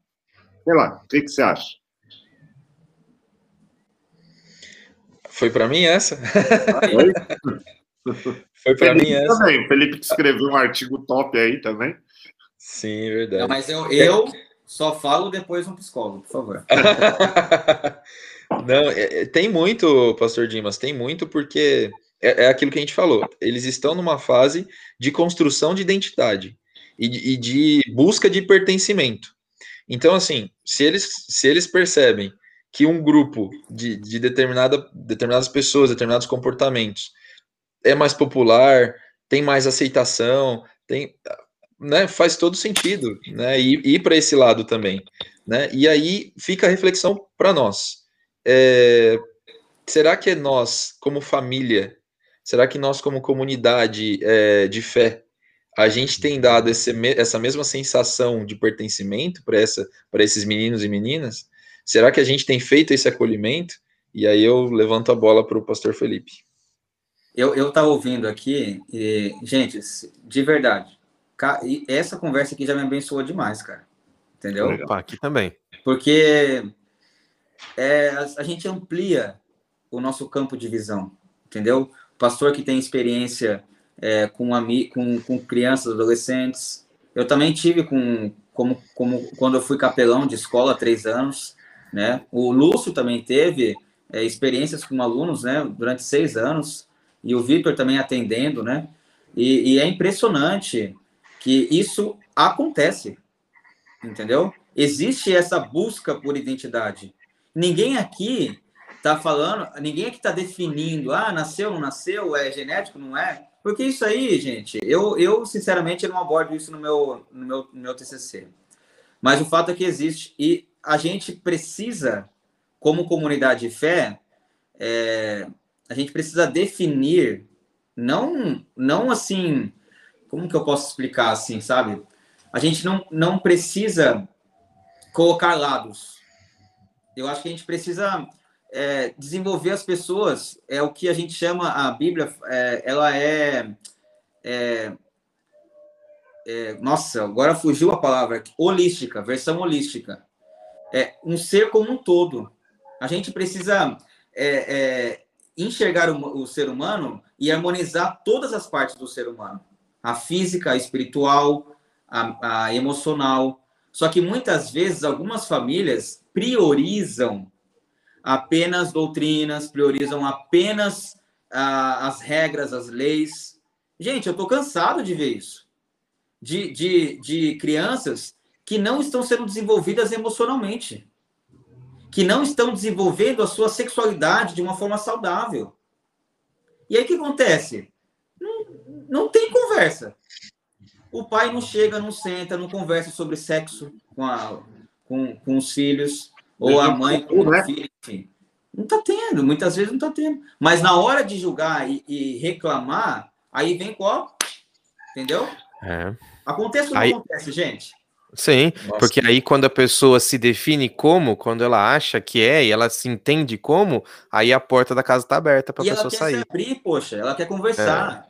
Sei lá, o que, que você acha? Foi para mim essa? Foi? Foi para mim essa. Também. O Felipe que escreveu um artigo top aí também. Sim, é verdade. Não, mas eu, eu só falo depois um psicólogo, por favor. Não, é, é, tem muito, Pastor Dimas, tem muito porque é, é, aquilo que a gente falou. Eles estão numa fase de construção de identidade e de, e de busca de pertencimento. Então, assim, se eles, se eles percebem que um grupo de, de determinada, determinadas pessoas, determinados comportamentos é mais popular, tem mais aceitação, tem, né, faz todo sentido, né, ir, para esse lado também, né, e aí fica a reflexão para nós. É, será que é nós, como família, será que nós, como comunidade é, de fé, a gente tem dado esse, essa mesma sensação de pertencimento para esses meninos e meninas? Será que a gente tem feito esse acolhimento? E aí eu levanto a bola para o pastor Felipe. Eu estava ouvindo aqui, e, gente, de verdade, essa conversa aqui já me abençoou demais, cara. Entendeu? Opa, aqui também. Porque é, a, a, gente amplia o nosso campo de visão, entendeu? O pastor que tem experiência é, com, com, com crianças, adolescentes. Eu também tive com, como, como quando eu fui capelão de escola há três anos, né? O Lúcio também teve é, experiências com alunos, né? Durante seis anos e o Vitor também atendendo, né? E, e, é impressionante que isso acontece, entendeu? Existe essa busca por identidade. Ninguém aqui está falando, ninguém aqui está definindo, ah, nasceu, não nasceu, é genético, não é? Porque isso aí, gente, eu, eu sinceramente não abordo isso no meu, no meu, no meu TCC. Mas o fato é que existe e a gente precisa, como comunidade de fé, é, a gente precisa definir, não, não assim, como que eu posso explicar assim, sabe? A gente não, não precisa colocar lados. Eu acho que a gente precisa é, desenvolver as pessoas. É o que a gente chama a Bíblia. É, ela é, é, é, nossa, agora fugiu a palavra. Holística, versão holística é, um ser como um todo. A gente precisa é, é, enxergar o, o, ser humano e harmonizar todas as partes do ser humano: a física, a espiritual, a, a emocional. Só que muitas vezes algumas famílias priorizam apenas doutrinas, priorizam apenas as regras, as leis. Gente, eu estou cansado de ver isso. De, de, de crianças que não estão sendo desenvolvidas emocionalmente, que não estão desenvolvendo a sua sexualidade de uma forma saudável. E aí o que acontece? Não, não tem conversa. O pai não chega, não senta, não conversa sobre sexo com, a, com, com os filhos, ou a mãe com o filho, enfim. Não está tendo, muitas vezes não está tendo. Mas na hora de julgar e, e reclamar, aí vem qual? Entendeu? É. Acontece ou não aí... acontece, gente? Sim, Nossa, porque aí quando a pessoa se define como, quando ela acha que é e ela se entende como, aí a porta da casa tá aberta para a pessoa sair. Ela quer abrir, poxa, ela quer conversar. É.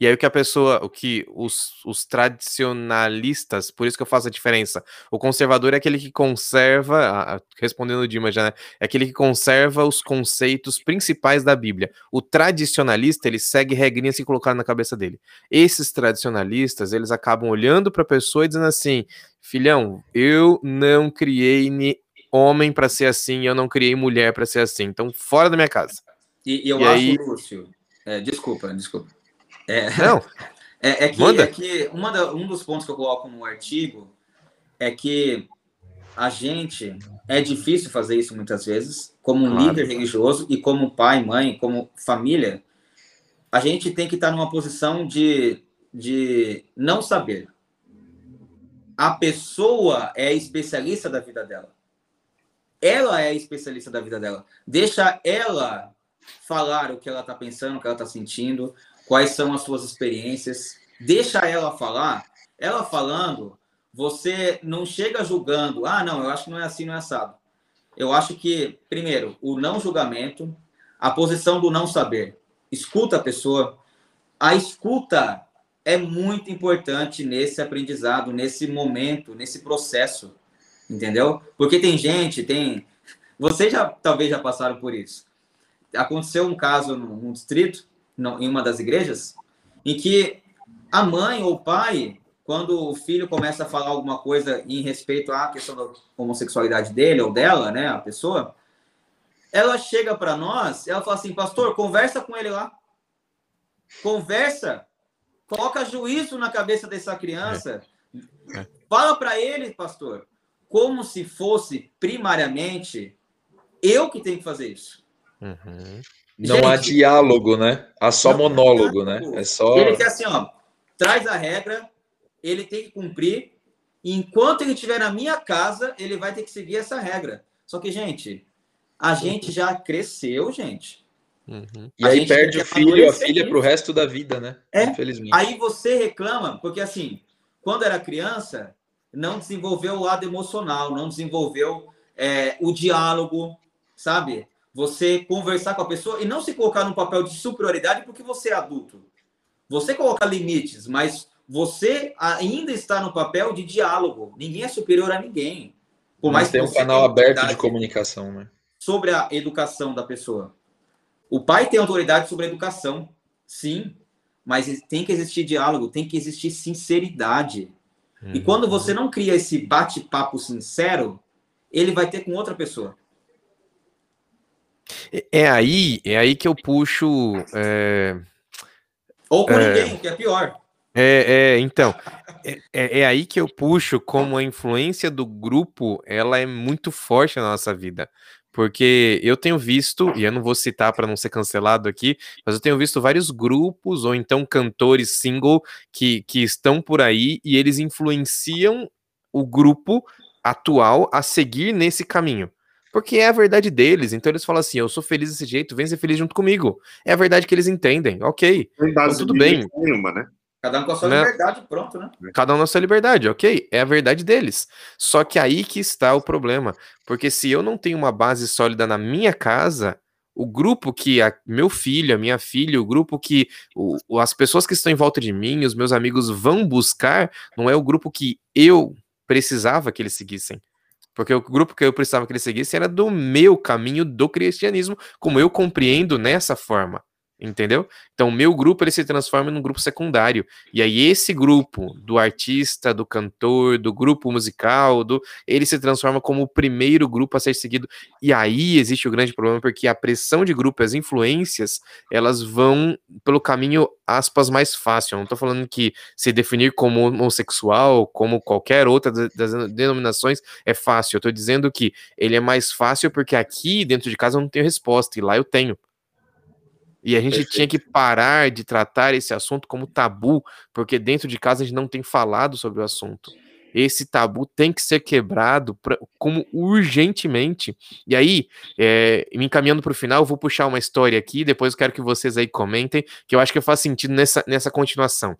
E aí o que a pessoa, o que os, os tradicionalistas, por isso que eu faço a diferença. O conservador é aquele que conserva, respondendo o Dima já, né? É aquele que conserva os conceitos principais da Bíblia. O tradicionalista, ele segue regrinhas que colocaram na cabeça dele. Esses tradicionalistas, eles acabam olhando para a pessoa e dizendo assim: filhão, eu não criei homem para ser assim, eu não criei mulher para ser assim. Então, fora da minha casa. E, e eu e acho, aí... Lúcio, é, desculpa, desculpa. É, Não. É, é que, Manda. é que uma da, um dos pontos que eu coloco no artigo é que a gente é difícil fazer isso muitas vezes, como um claro. líder religioso e como pai, mãe, como família, a gente tem que estar numa posição de, de não saber. A pessoa é especialista da vida dela. Ela é especialista da vida dela. Deixa ela falar o que ela está pensando, o que ela está sentindo, quais são as suas experiências. Deixa ela falar. Ela falando, você não chega julgando. Ah, não, eu acho que não é assim, não é assado. Eu acho que, primeiro, o não julgamento, a posição do não saber. Escuta a pessoa. A escuta é muito importante nesse aprendizado, nesse momento, nesse processo, entendeu? Porque tem gente, tem. Vocês já talvez já passaram por isso. Aconteceu um caso num distrito, em uma das igrejas, em que a mãe ou o pai, quando o filho começa a falar alguma coisa em respeito à questão da homossexualidade dele ou dela, né, a pessoa, ela chega para nós, ela fala assim, pastor, conversa com ele lá. Conversa. Coloca juízo na cabeça dessa criança. É. É. Fala para ele, pastor, como se fosse primariamente eu que tenho que fazer isso. Uhum. Não Gente, há diálogo, né? Há só monólogo, né? É só. Ele quer assim, ó, traz a regra, ele tem que cumprir. E enquanto ele estiver na minha casa, ele vai ter que seguir essa regra. Só que, gente, a gente já cresceu, gente. Uhum. E a aí perde o filho e a filha para o resto da vida, né? É. Infelizmente. Aí você reclama, porque assim, quando era criança, não desenvolveu o lado emocional, não desenvolveu é, o diálogo, sabe? Você conversar com a pessoa e não se colocar num papel de superioridade porque você é adulto. Você coloca limites, mas você ainda está no papel de diálogo. Ninguém é superior a ninguém. Por mais tem um canal aberto de comunicação, né? sobre a educação da pessoa. O pai tem autoridade sobre a educação, sim, mas tem que existir diálogo, tem que existir sinceridade. Uhum. E quando você não cria esse bate-papo sincero, ele vai ter com outra pessoa. É, é aí, é aí que eu puxo. É... Ou com é... ninguém, que é pior. É, é então, é, é, é, aí que eu puxo como a influência do grupo, ela é muito forte na nossa vida. Porque eu tenho visto, e eu não vou citar para não ser cancelado aqui, mas eu tenho visto vários grupos ou então cantores single que, que estão por aí e eles influenciam o grupo atual a seguir nesse caminho. Porque é a verdade deles. Então eles falam assim: eu sou feliz desse jeito, vem ser feliz junto comigo. É a verdade que eles entendem. Ok. Então, tudo bem. Nenhuma, né? Cada um com a sua né? liberdade, pronto, né? Cada um com a sua liberdade, ok. É a verdade deles. Só que aí que está o problema. Porque se eu não tenho uma base sólida na minha casa, o grupo que a, meu filho, a minha filha, o grupo que o, as pessoas que estão em volta de mim, os meus amigos vão buscar, não é o grupo que eu precisava que eles seguissem. Porque o grupo que eu precisava que eles seguissem era do meu caminho do cristianismo, como eu compreendo nessa forma. Entendeu? Então, o meu grupo ele se transforma num grupo secundário. E aí, esse grupo do artista, do cantor, do grupo musical, do, ele se transforma como o primeiro grupo a ser seguido. E aí existe o grande problema, porque a pressão de grupo, as influências, elas vão pelo caminho, aspas, mais fácil. Eu não tô falando que se definir como homossexual, como qualquer outra das denominações, é fácil. Eu tô dizendo que ele é mais fácil porque aqui, dentro de casa, eu não tenho resposta, e lá eu tenho. E a gente Perfeito. tinha que parar de tratar esse assunto como tabu, porque dentro de casa a gente não tem falado sobre o assunto. Esse tabu tem que ser quebrado pra, como urgentemente. E aí, é, me encaminhando para o final, eu vou puxar uma história aqui, depois eu quero que vocês aí comentem, que eu acho que faz sentido nessa, nessa continuação.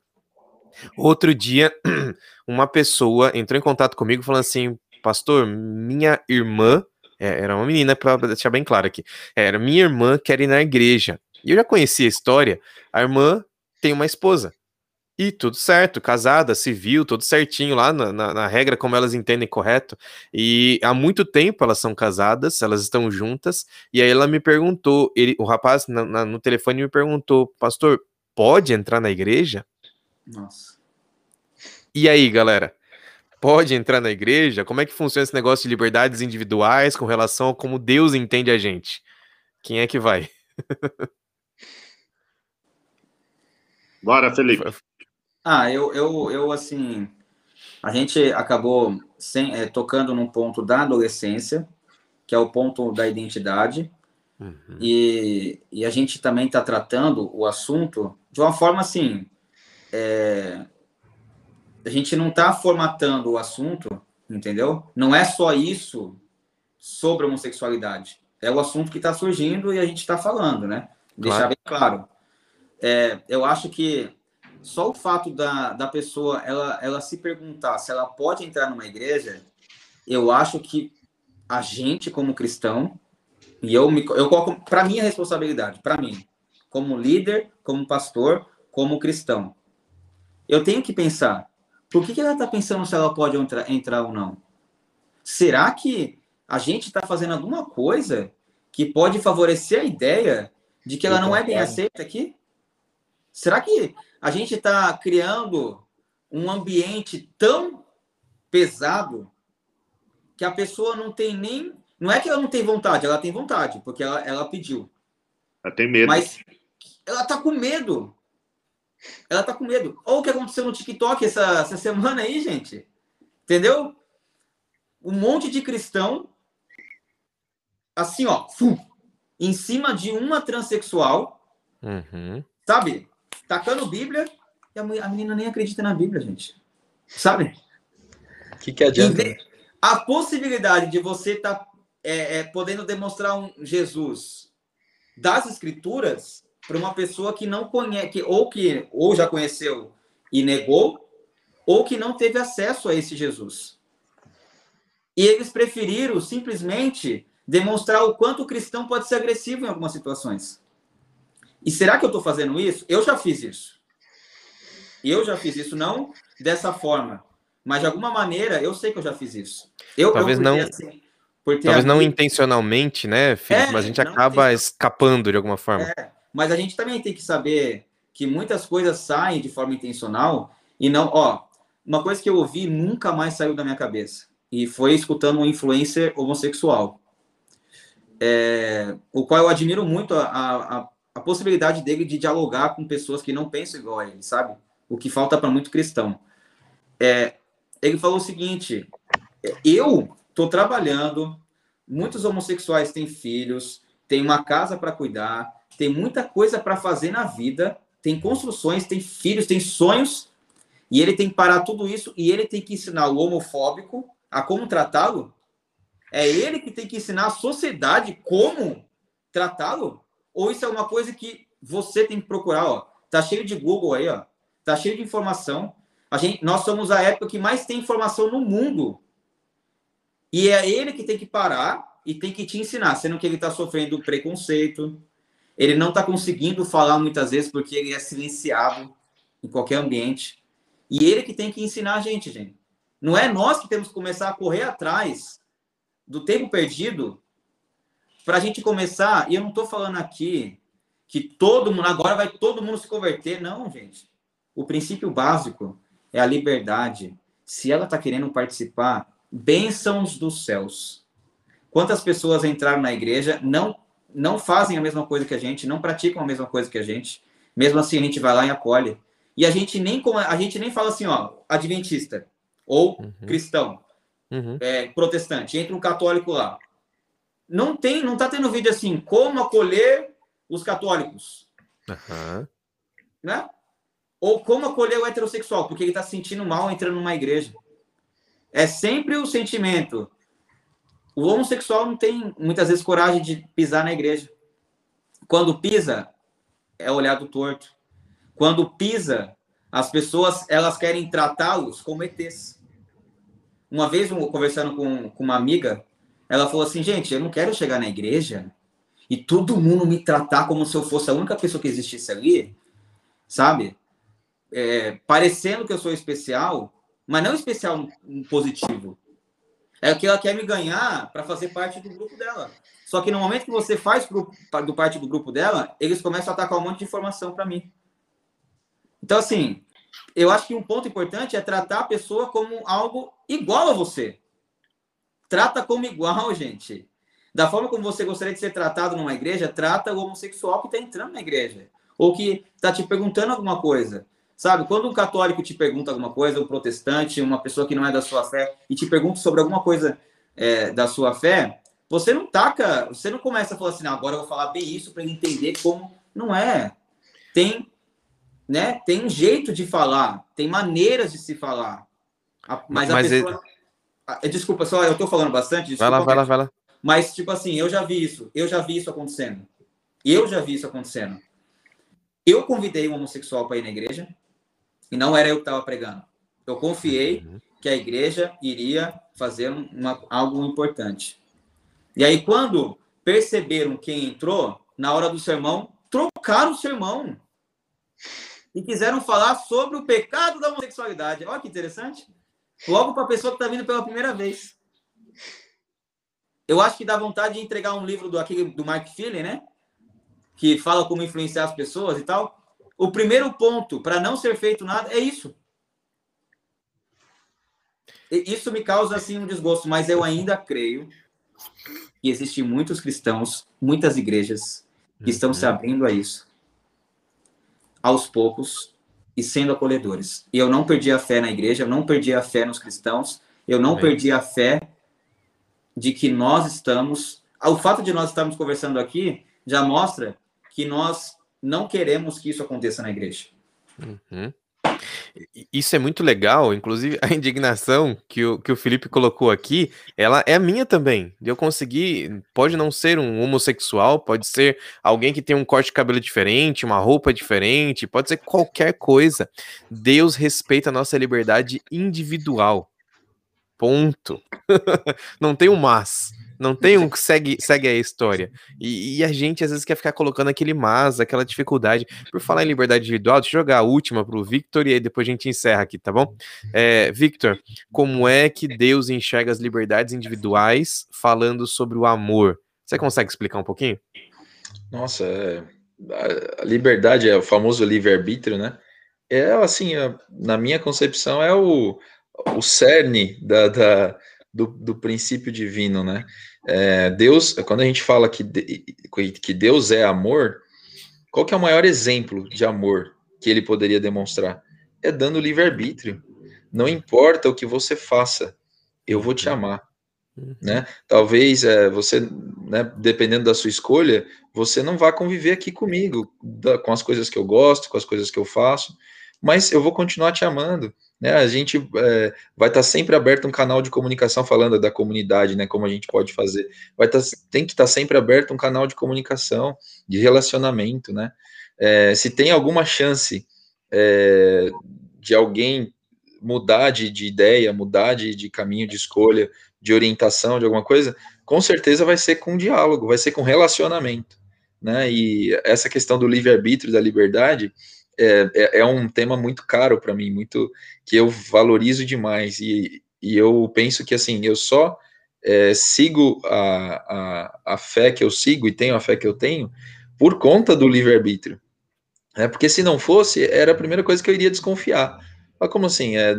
Outro dia, uma pessoa entrou em contato comigo falando assim: Pastor, minha irmã, é, era uma menina, para deixar bem claro aqui, era minha irmã quer ir na igreja. E eu já conhecia a história. A irmã tem uma esposa. E tudo certo, casada, civil, tudo certinho lá na, na, na, regra como elas entendem correto. E há muito tempo elas são casadas, elas estão juntas. E aí ela me perguntou, ele, o rapaz na, na, no telefone me perguntou, pastor, pode entrar na igreja? Nossa. E aí, galera? Pode entrar na igreja? Como é que funciona esse negócio de liberdades individuais com relação a como Deus entende a gente? Quem é que vai? Bora, Felipe. Ah, eu, eu, eu assim, a gente acabou sem, é, tocando num ponto da adolescência, que é o ponto da identidade, uhum. e, e a gente também está tratando o assunto de uma forma assim, é, a gente não está formatando o assunto, entendeu? Não é só isso sobre homossexualidade. É o assunto que está surgindo e a gente está falando, né? Deixar claro. bem claro. É, eu acho que só o fato da, da pessoa ela, ela se perguntar se ela pode entrar numa igreja, eu acho que a gente, como cristão, e eu me eu coloco para mim a responsabilidade, para mim, como líder, como pastor, como cristão. Eu tenho que pensar, por que, que ela está pensando se ela pode entrar, entrar ou não? Será que a gente está fazendo alguma coisa que pode favorecer a ideia de que ela não é bem aceita aqui? Será que a gente está criando um ambiente tão pesado que a pessoa não tem nem. Não é que ela não tem vontade, ela tem vontade, porque ela, ela pediu. Ela tem medo. Mas ela está com medo. Ela está com medo. Olha o que aconteceu no TikTok essa, essa semana aí, gente. Entendeu? Um monte de cristão, assim, ó, fum, em cima de uma transexual, uhum. sabe? Tacando Bíblia, e a menina nem acredita na Bíblia, gente. Sabe? O que, que adianta? A possibilidade de você estar tá, é, é, podendo demonstrar um Jesus das Escrituras para uma pessoa que não conhece, ou que ou já conheceu e negou, ou que não teve acesso a esse Jesus. E eles preferiram simplesmente demonstrar o quanto o cristão pode ser agressivo em algumas situações. E será que eu estou fazendo isso? Eu já fiz isso. Eu já fiz isso, não dessa forma, mas de alguma maneira eu sei que eu já fiz isso. Eu, talvez eu não, assim, talvez não intencionalmente, né, Felipe? É, mas a gente acaba escapando de alguma forma. É, mas a gente também tem que saber que muitas coisas saem de forma intencional e não, ó, uma coisa que eu ouvi nunca mais saiu da minha cabeça e foi escutando um influencer homossexual, é, o qual eu admiro muito a, a, a, possibilidade dele de dialogar com pessoas que não pensam igual a ele, sabe? O que falta para muito cristão. É, ele falou o seguinte: eu estou trabalhando, muitos homossexuais têm filhos, têm uma casa para cuidar, tem muita coisa para fazer na vida, tem construções, tem filhos, tem sonhos, e ele tem que parar tudo isso e ele tem que ensinar o homofóbico a como tratá-lo. É ele que tem que ensinar a sociedade como tratá-lo? Ou isso é uma coisa que você tem que procurar, ó. Tá cheio de Google aí, ó. Tá cheio de informação. A gente, nós somos a época que mais tem informação no mundo. E é ele que tem que parar e tem que te ensinar, sendo que ele está sofrendo preconceito, ele não está conseguindo falar muitas vezes porque ele é silenciado em qualquer ambiente. E ele que tem que ensinar a gente, gente. Não é nós que temos que começar a correr atrás do tempo perdido para a gente começar. E eu não estou falando aqui que todo mundo, agora vai todo mundo se converter. Não, gente. O princípio básico é a liberdade. Se ela está querendo participar, bênçãos dos céus. Quantas pessoas entraram na igreja, não não fazem a mesma coisa que a gente, não praticam a mesma coisa que a gente. Mesmo assim, a gente vai lá e acolhe. E a gente nem a gente nem fala assim, ó, adventista ou uhum. cristão, uhum. É, protestante, entra um católico lá. Não tem, não tá tendo vídeo assim, como acolher os católicos, uhum. né? Ou como acolher o heterossexual, porque ele tá se sentindo mal entrando numa igreja. É sempre o sentimento o homossexual não tem muitas vezes coragem de pisar na igreja. Quando pisa, é olhado torto. Quando pisa, as pessoas elas querem tratá-los como ETs. Uma vez, conversando com, com uma amiga, ela falou assim: gente, eu não quero chegar na igreja e todo mundo me tratar como se eu fosse a única pessoa que existisse ali, sabe? É, parecendo que eu sou especial, mas não especial positivo, é que ela quer me ganhar para fazer parte do grupo dela. Só que no momento que você faz do parte do grupo dela, eles começam a atacar um monte de informação para mim. Então, assim, eu acho que um ponto importante é tratar a pessoa como algo igual a você. Trata como igual, gente. Da forma como você gostaria de ser tratado numa igreja, trata o homossexual que está entrando na igreja. Ou que está te perguntando alguma coisa. Sabe, quando um católico te pergunta alguma coisa, um protestante, uma pessoa que não é da sua fé, e te pergunta sobre alguma coisa é, da sua fé, você não taca, você não começa a falar assim, agora eu vou falar bem isso para ele entender como. Não é. Tem né? Tem um jeito de falar, tem maneiras de se falar. Mas a mas pessoa. Ele... Desculpa, só eu tô falando bastante. Desculpa, vai lá, vai lá, vai lá. Mas, tipo assim, eu já vi isso, eu já vi isso acontecendo. Eu já vi isso acontecendo. Eu convidei um homossexual para ir na igreja e não era eu que estava pregando. Eu confiei uhum. que a igreja iria fazer uma, algo importante. E aí, quando perceberam quem entrou, na hora do sermão, trocaram o sermão e quiseram falar sobre o pecado da homossexualidade. Olha que interessante. Logo para a pessoa que está vindo pela primeira vez. Eu acho que dá vontade de entregar um livro do, aqui, do Mark Feeling, né? Que fala como influenciar as pessoas e tal. O primeiro ponto para não ser feito nada é isso. Isso me causa assim um desgosto, mas eu ainda creio que existem muitos cristãos, muitas igrejas que estão se uhum. abrindo a isso aos poucos e sendo acolhedores. E eu não perdi a fé na igreja, eu não perdi a fé nos cristãos, eu não Amém. perdi a fé de que nós estamos. O fato de nós estarmos conversando aqui já mostra que nós não queremos que isso aconteça na igreja. Uhum. Isso é muito legal, inclusive a indignação que o, que o Felipe colocou aqui, ela é minha também. Eu consegui, pode não ser um homossexual, pode ser alguém que tem um corte de cabelo diferente, uma roupa diferente, pode ser qualquer coisa. Deus respeita a nossa liberdade individual. Ponto. não tem um mas. Não tem um que segue, segue a história. E, e, a gente às vezes quer ficar colocando aquele mas, aquela dificuldade. Por falar em liberdade individual, deixa eu jogar a última pro Victor e aí depois a gente encerra aqui, tá bom? É, Victor, como é que Deus enxerga as liberdades individuais falando sobre o amor? Você consegue explicar um pouquinho? Nossa, é, a liberdade é o famoso livre-arbítrio, né? É assim, na minha concepção, é o, o cerne da, da do, do princípio divino, né? É, Deus, quando a gente fala que, que Deus é amor, qual que é o maior exemplo de amor que ele poderia demonstrar? É dando livre-arbítrio. Não importa o que você faça, eu vou te amar. Né? Talvez é, você, né, dependendo da sua escolha, você não vá conviver aqui comigo, da, com as coisas que eu gosto, com as coisas que eu faço, mas eu vou continuar te amando. Né, a gente é, vai estar tá sempre aberto um canal de comunicação falando da comunidade, né? Como a gente pode fazer. Vai tá, tem que estar tá sempre aberto um canal de comunicação, de relacionamento, né? É, se tem alguma chance é, de alguém mudar de, de ideia, mudar de, de, caminho de escolha, de orientação, de alguma coisa, com certeza vai ser com diálogo, vai ser com relacionamento, né? E essa questão do livre-arbítrio, da liberdade, é, é, é um tema muito caro para mim, muito que eu valorizo demais. E, e eu penso que assim, eu só é, sigo a, a, a fé que eu sigo e tenho a fé que eu tenho por conta do livre-arbítrio. É, porque se não fosse, era a primeira coisa que eu iria desconfiar. Mas como assim? É,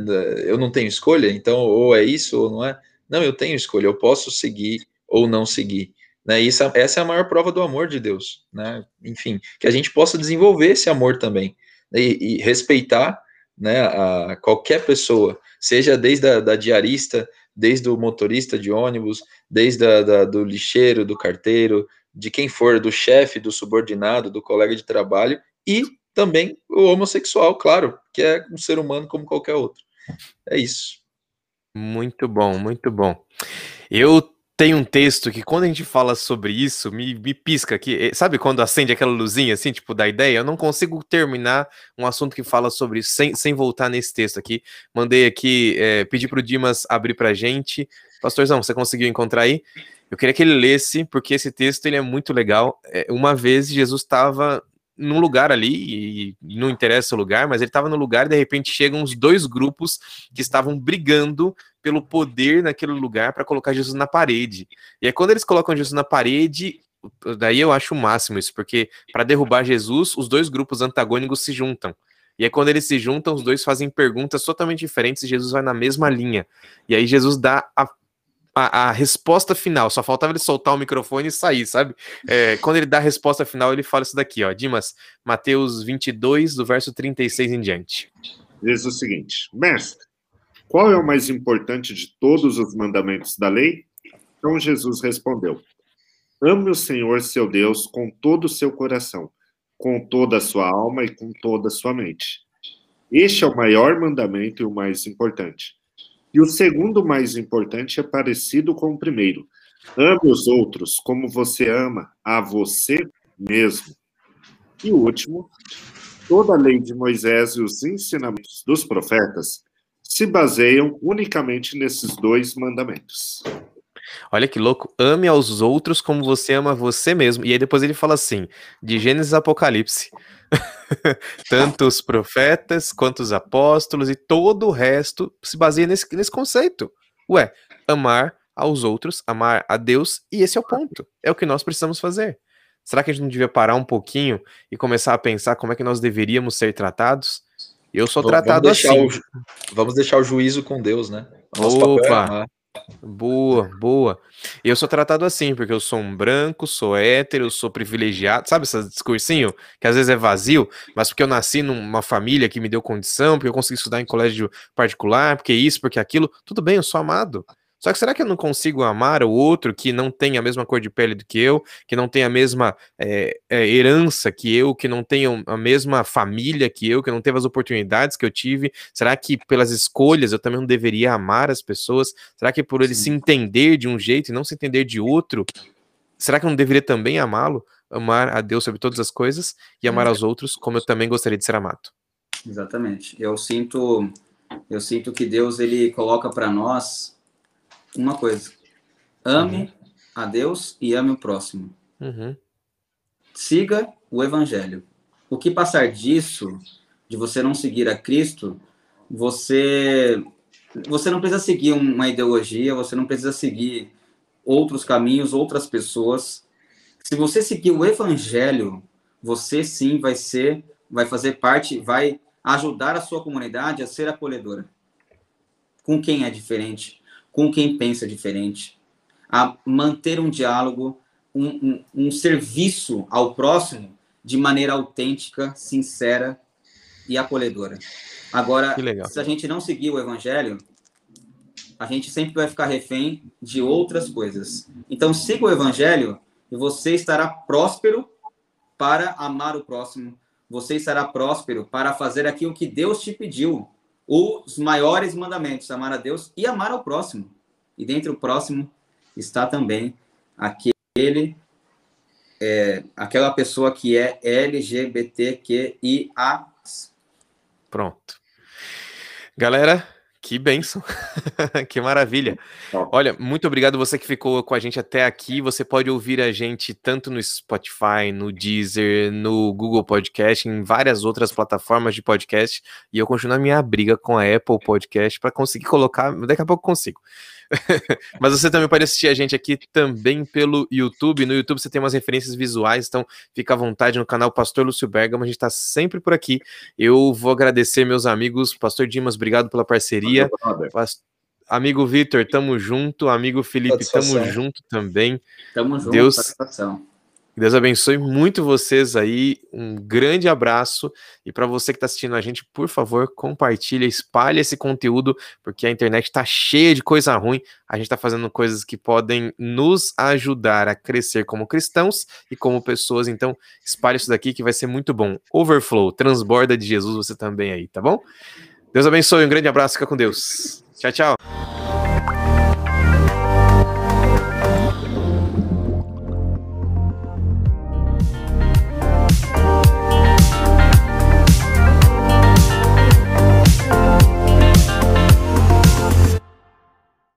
eu não tenho escolha? Então, ou é isso ou não é? Não, eu tenho escolha, eu posso seguir ou não seguir. Né? Isso, essa é a maior prova do amor de Deus. Né? Enfim, que a gente possa desenvolver esse amor também e, e respeitar né, a qualquer pessoa, seja desde a da diarista, desde o motorista de ônibus, desde a, da, do lixeiro, do carteiro, de quem for, do chefe, do subordinado, do colega de trabalho, e também o homossexual, claro, que é um ser humano como qualquer outro. É isso. Muito bom, muito bom. Eu tem um texto que quando a gente fala sobre isso, me, me pisca aqui. Eh, sabe quando acende aquela luzinha assim, tipo, da ideia? Eu não consigo terminar um assunto que fala sobre isso sem, sem voltar nesse texto aqui. Mandei aqui, é, pedi pro Dimas abrir pra gente. Pastorzão, você conseguiu encontrar aí? Eu queria que ele lesse, porque esse texto ele é muito legal. É, uma vez Jesus estava num lugar ali, e não interessa o lugar, mas ele estava no lugar e de repente chegam os dois grupos que estavam brigando pelo poder naquele lugar para colocar Jesus na parede. E aí quando eles colocam Jesus na parede, daí eu acho o máximo isso, porque para derrubar Jesus, os dois grupos antagônicos se juntam. E aí, quando eles se juntam, os dois fazem perguntas totalmente diferentes e Jesus vai na mesma linha. E aí, Jesus dá a a, a, resposta final, só faltava ele soltar o microfone e sair, sabe? É, quando ele dá a resposta final, ele fala isso daqui, ó. Dimas, Mateus 22, do verso 36 em diante. Diz o seguinte: Mestre, qual é o mais importante de todos os mandamentos da lei? Então Jesus respondeu: Ame o Senhor seu Deus com todo o seu coração, com toda a sua alma e com toda a sua mente. Este é o maior mandamento e o mais importante. E o segundo mais importante é parecido com o primeiro. Ame os outros como você ama a você mesmo. E o último, toda a lei de Moisés e os ensinamentos dos profetas se baseiam unicamente nesses dois mandamentos. Olha que louco, ame aos outros como você ama você mesmo. E aí depois ele fala assim, de Gênesis Apocalipse. Tanto os profetas quanto os apóstolos e todo o resto se baseia nesse, nesse conceito. Ué, amar aos outros, amar a Deus, e esse é o ponto. É o que nós precisamos fazer. Será que a gente não devia parar um pouquinho e começar a pensar como é que nós deveríamos ser tratados? Eu sou vamos tratado assim. O, vamos deixar o juízo com Deus, né? Nosso Opa! Boa, boa. Eu sou tratado assim, porque eu sou um branco, sou hétero, sou privilegiado. Sabe esse discursinho que às vezes é vazio, mas porque eu nasci numa família que me deu condição, porque eu consegui estudar em colégio particular, porque isso, porque aquilo. Tudo bem, eu sou amado. Só que será que eu não consigo amar o outro que não tem a mesma cor de pele do que eu, que não tem a mesma é, é, herança que eu, que não tem a mesma família que eu, que não teve as oportunidades que eu tive? Será que pelas escolhas eu também não deveria amar as pessoas? Será que por ele se entender de um jeito e não se entender de outro, será que eu não deveria também amá-lo? Amar a Deus sobre todas as coisas e amar aos outros como eu também gostaria de ser amado. Exatamente. Eu sinto, eu sinto que Deus ele coloca para nós uma coisa: ame uhum. a Deus e ame o próximo. Uhum. Siga o Evangelho. O que passar disso, de você não seguir a Cristo, você você não precisa seguir uma ideologia, você não precisa seguir outros caminhos, outras pessoas. Se você seguir o Evangelho, você sim vai ser, vai fazer parte, vai ajudar a sua comunidade a ser acolhedora. Com quem é diferente, com quem pensa diferente, a manter um diálogo, um, um, um serviço ao próximo de maneira autêntica, sincera e acolhedora. Agora, se a gente não seguir o evangelho, a gente sempre vai ficar refém de outras coisas. Então, siga o evangelho e você estará próspero para amar o próximo. Você estará próspero para fazer aquilo que Deus te pediu os maiores mandamentos, amar a Deus e amar ao próximo. E dentro do próximo está também aquele é, aquela pessoa que é LGBTQIA. Pronto. Galera, que benção, que maravilha. Olha, muito obrigado você que ficou com a gente até aqui. Você pode ouvir a gente tanto no Spotify, no Deezer, no Google Podcast, em várias outras plataformas de podcast. E eu continuo a minha briga com a Apple Podcast para conseguir colocar. Daqui a pouco consigo. Mas você também pode assistir a gente aqui também pelo YouTube. No YouTube você tem umas referências visuais, então fica à vontade no canal Pastor Lúcio Bergamo. A gente está sempre por aqui. Eu vou agradecer meus amigos. Pastor Dimas, obrigado pela parceria. Amigo Vitor, tamo junto. Amigo Felipe, tamo junto também. Tamo junto. Deus, satisfação. Deus abençoe muito vocês aí. Um grande abraço. E para você que está assistindo a gente, por favor, compartilha, espalhe esse conteúdo, porque a internet está cheia de coisa ruim. A gente está fazendo coisas que podem nos ajudar a crescer como cristãos e como pessoas. Então, espalhe isso daqui que vai ser muito bom. Overflow, transborda de Jesus você também aí, tá bom? Deus abençoe, um grande abraço, fica com Deus. Tchau, tchau.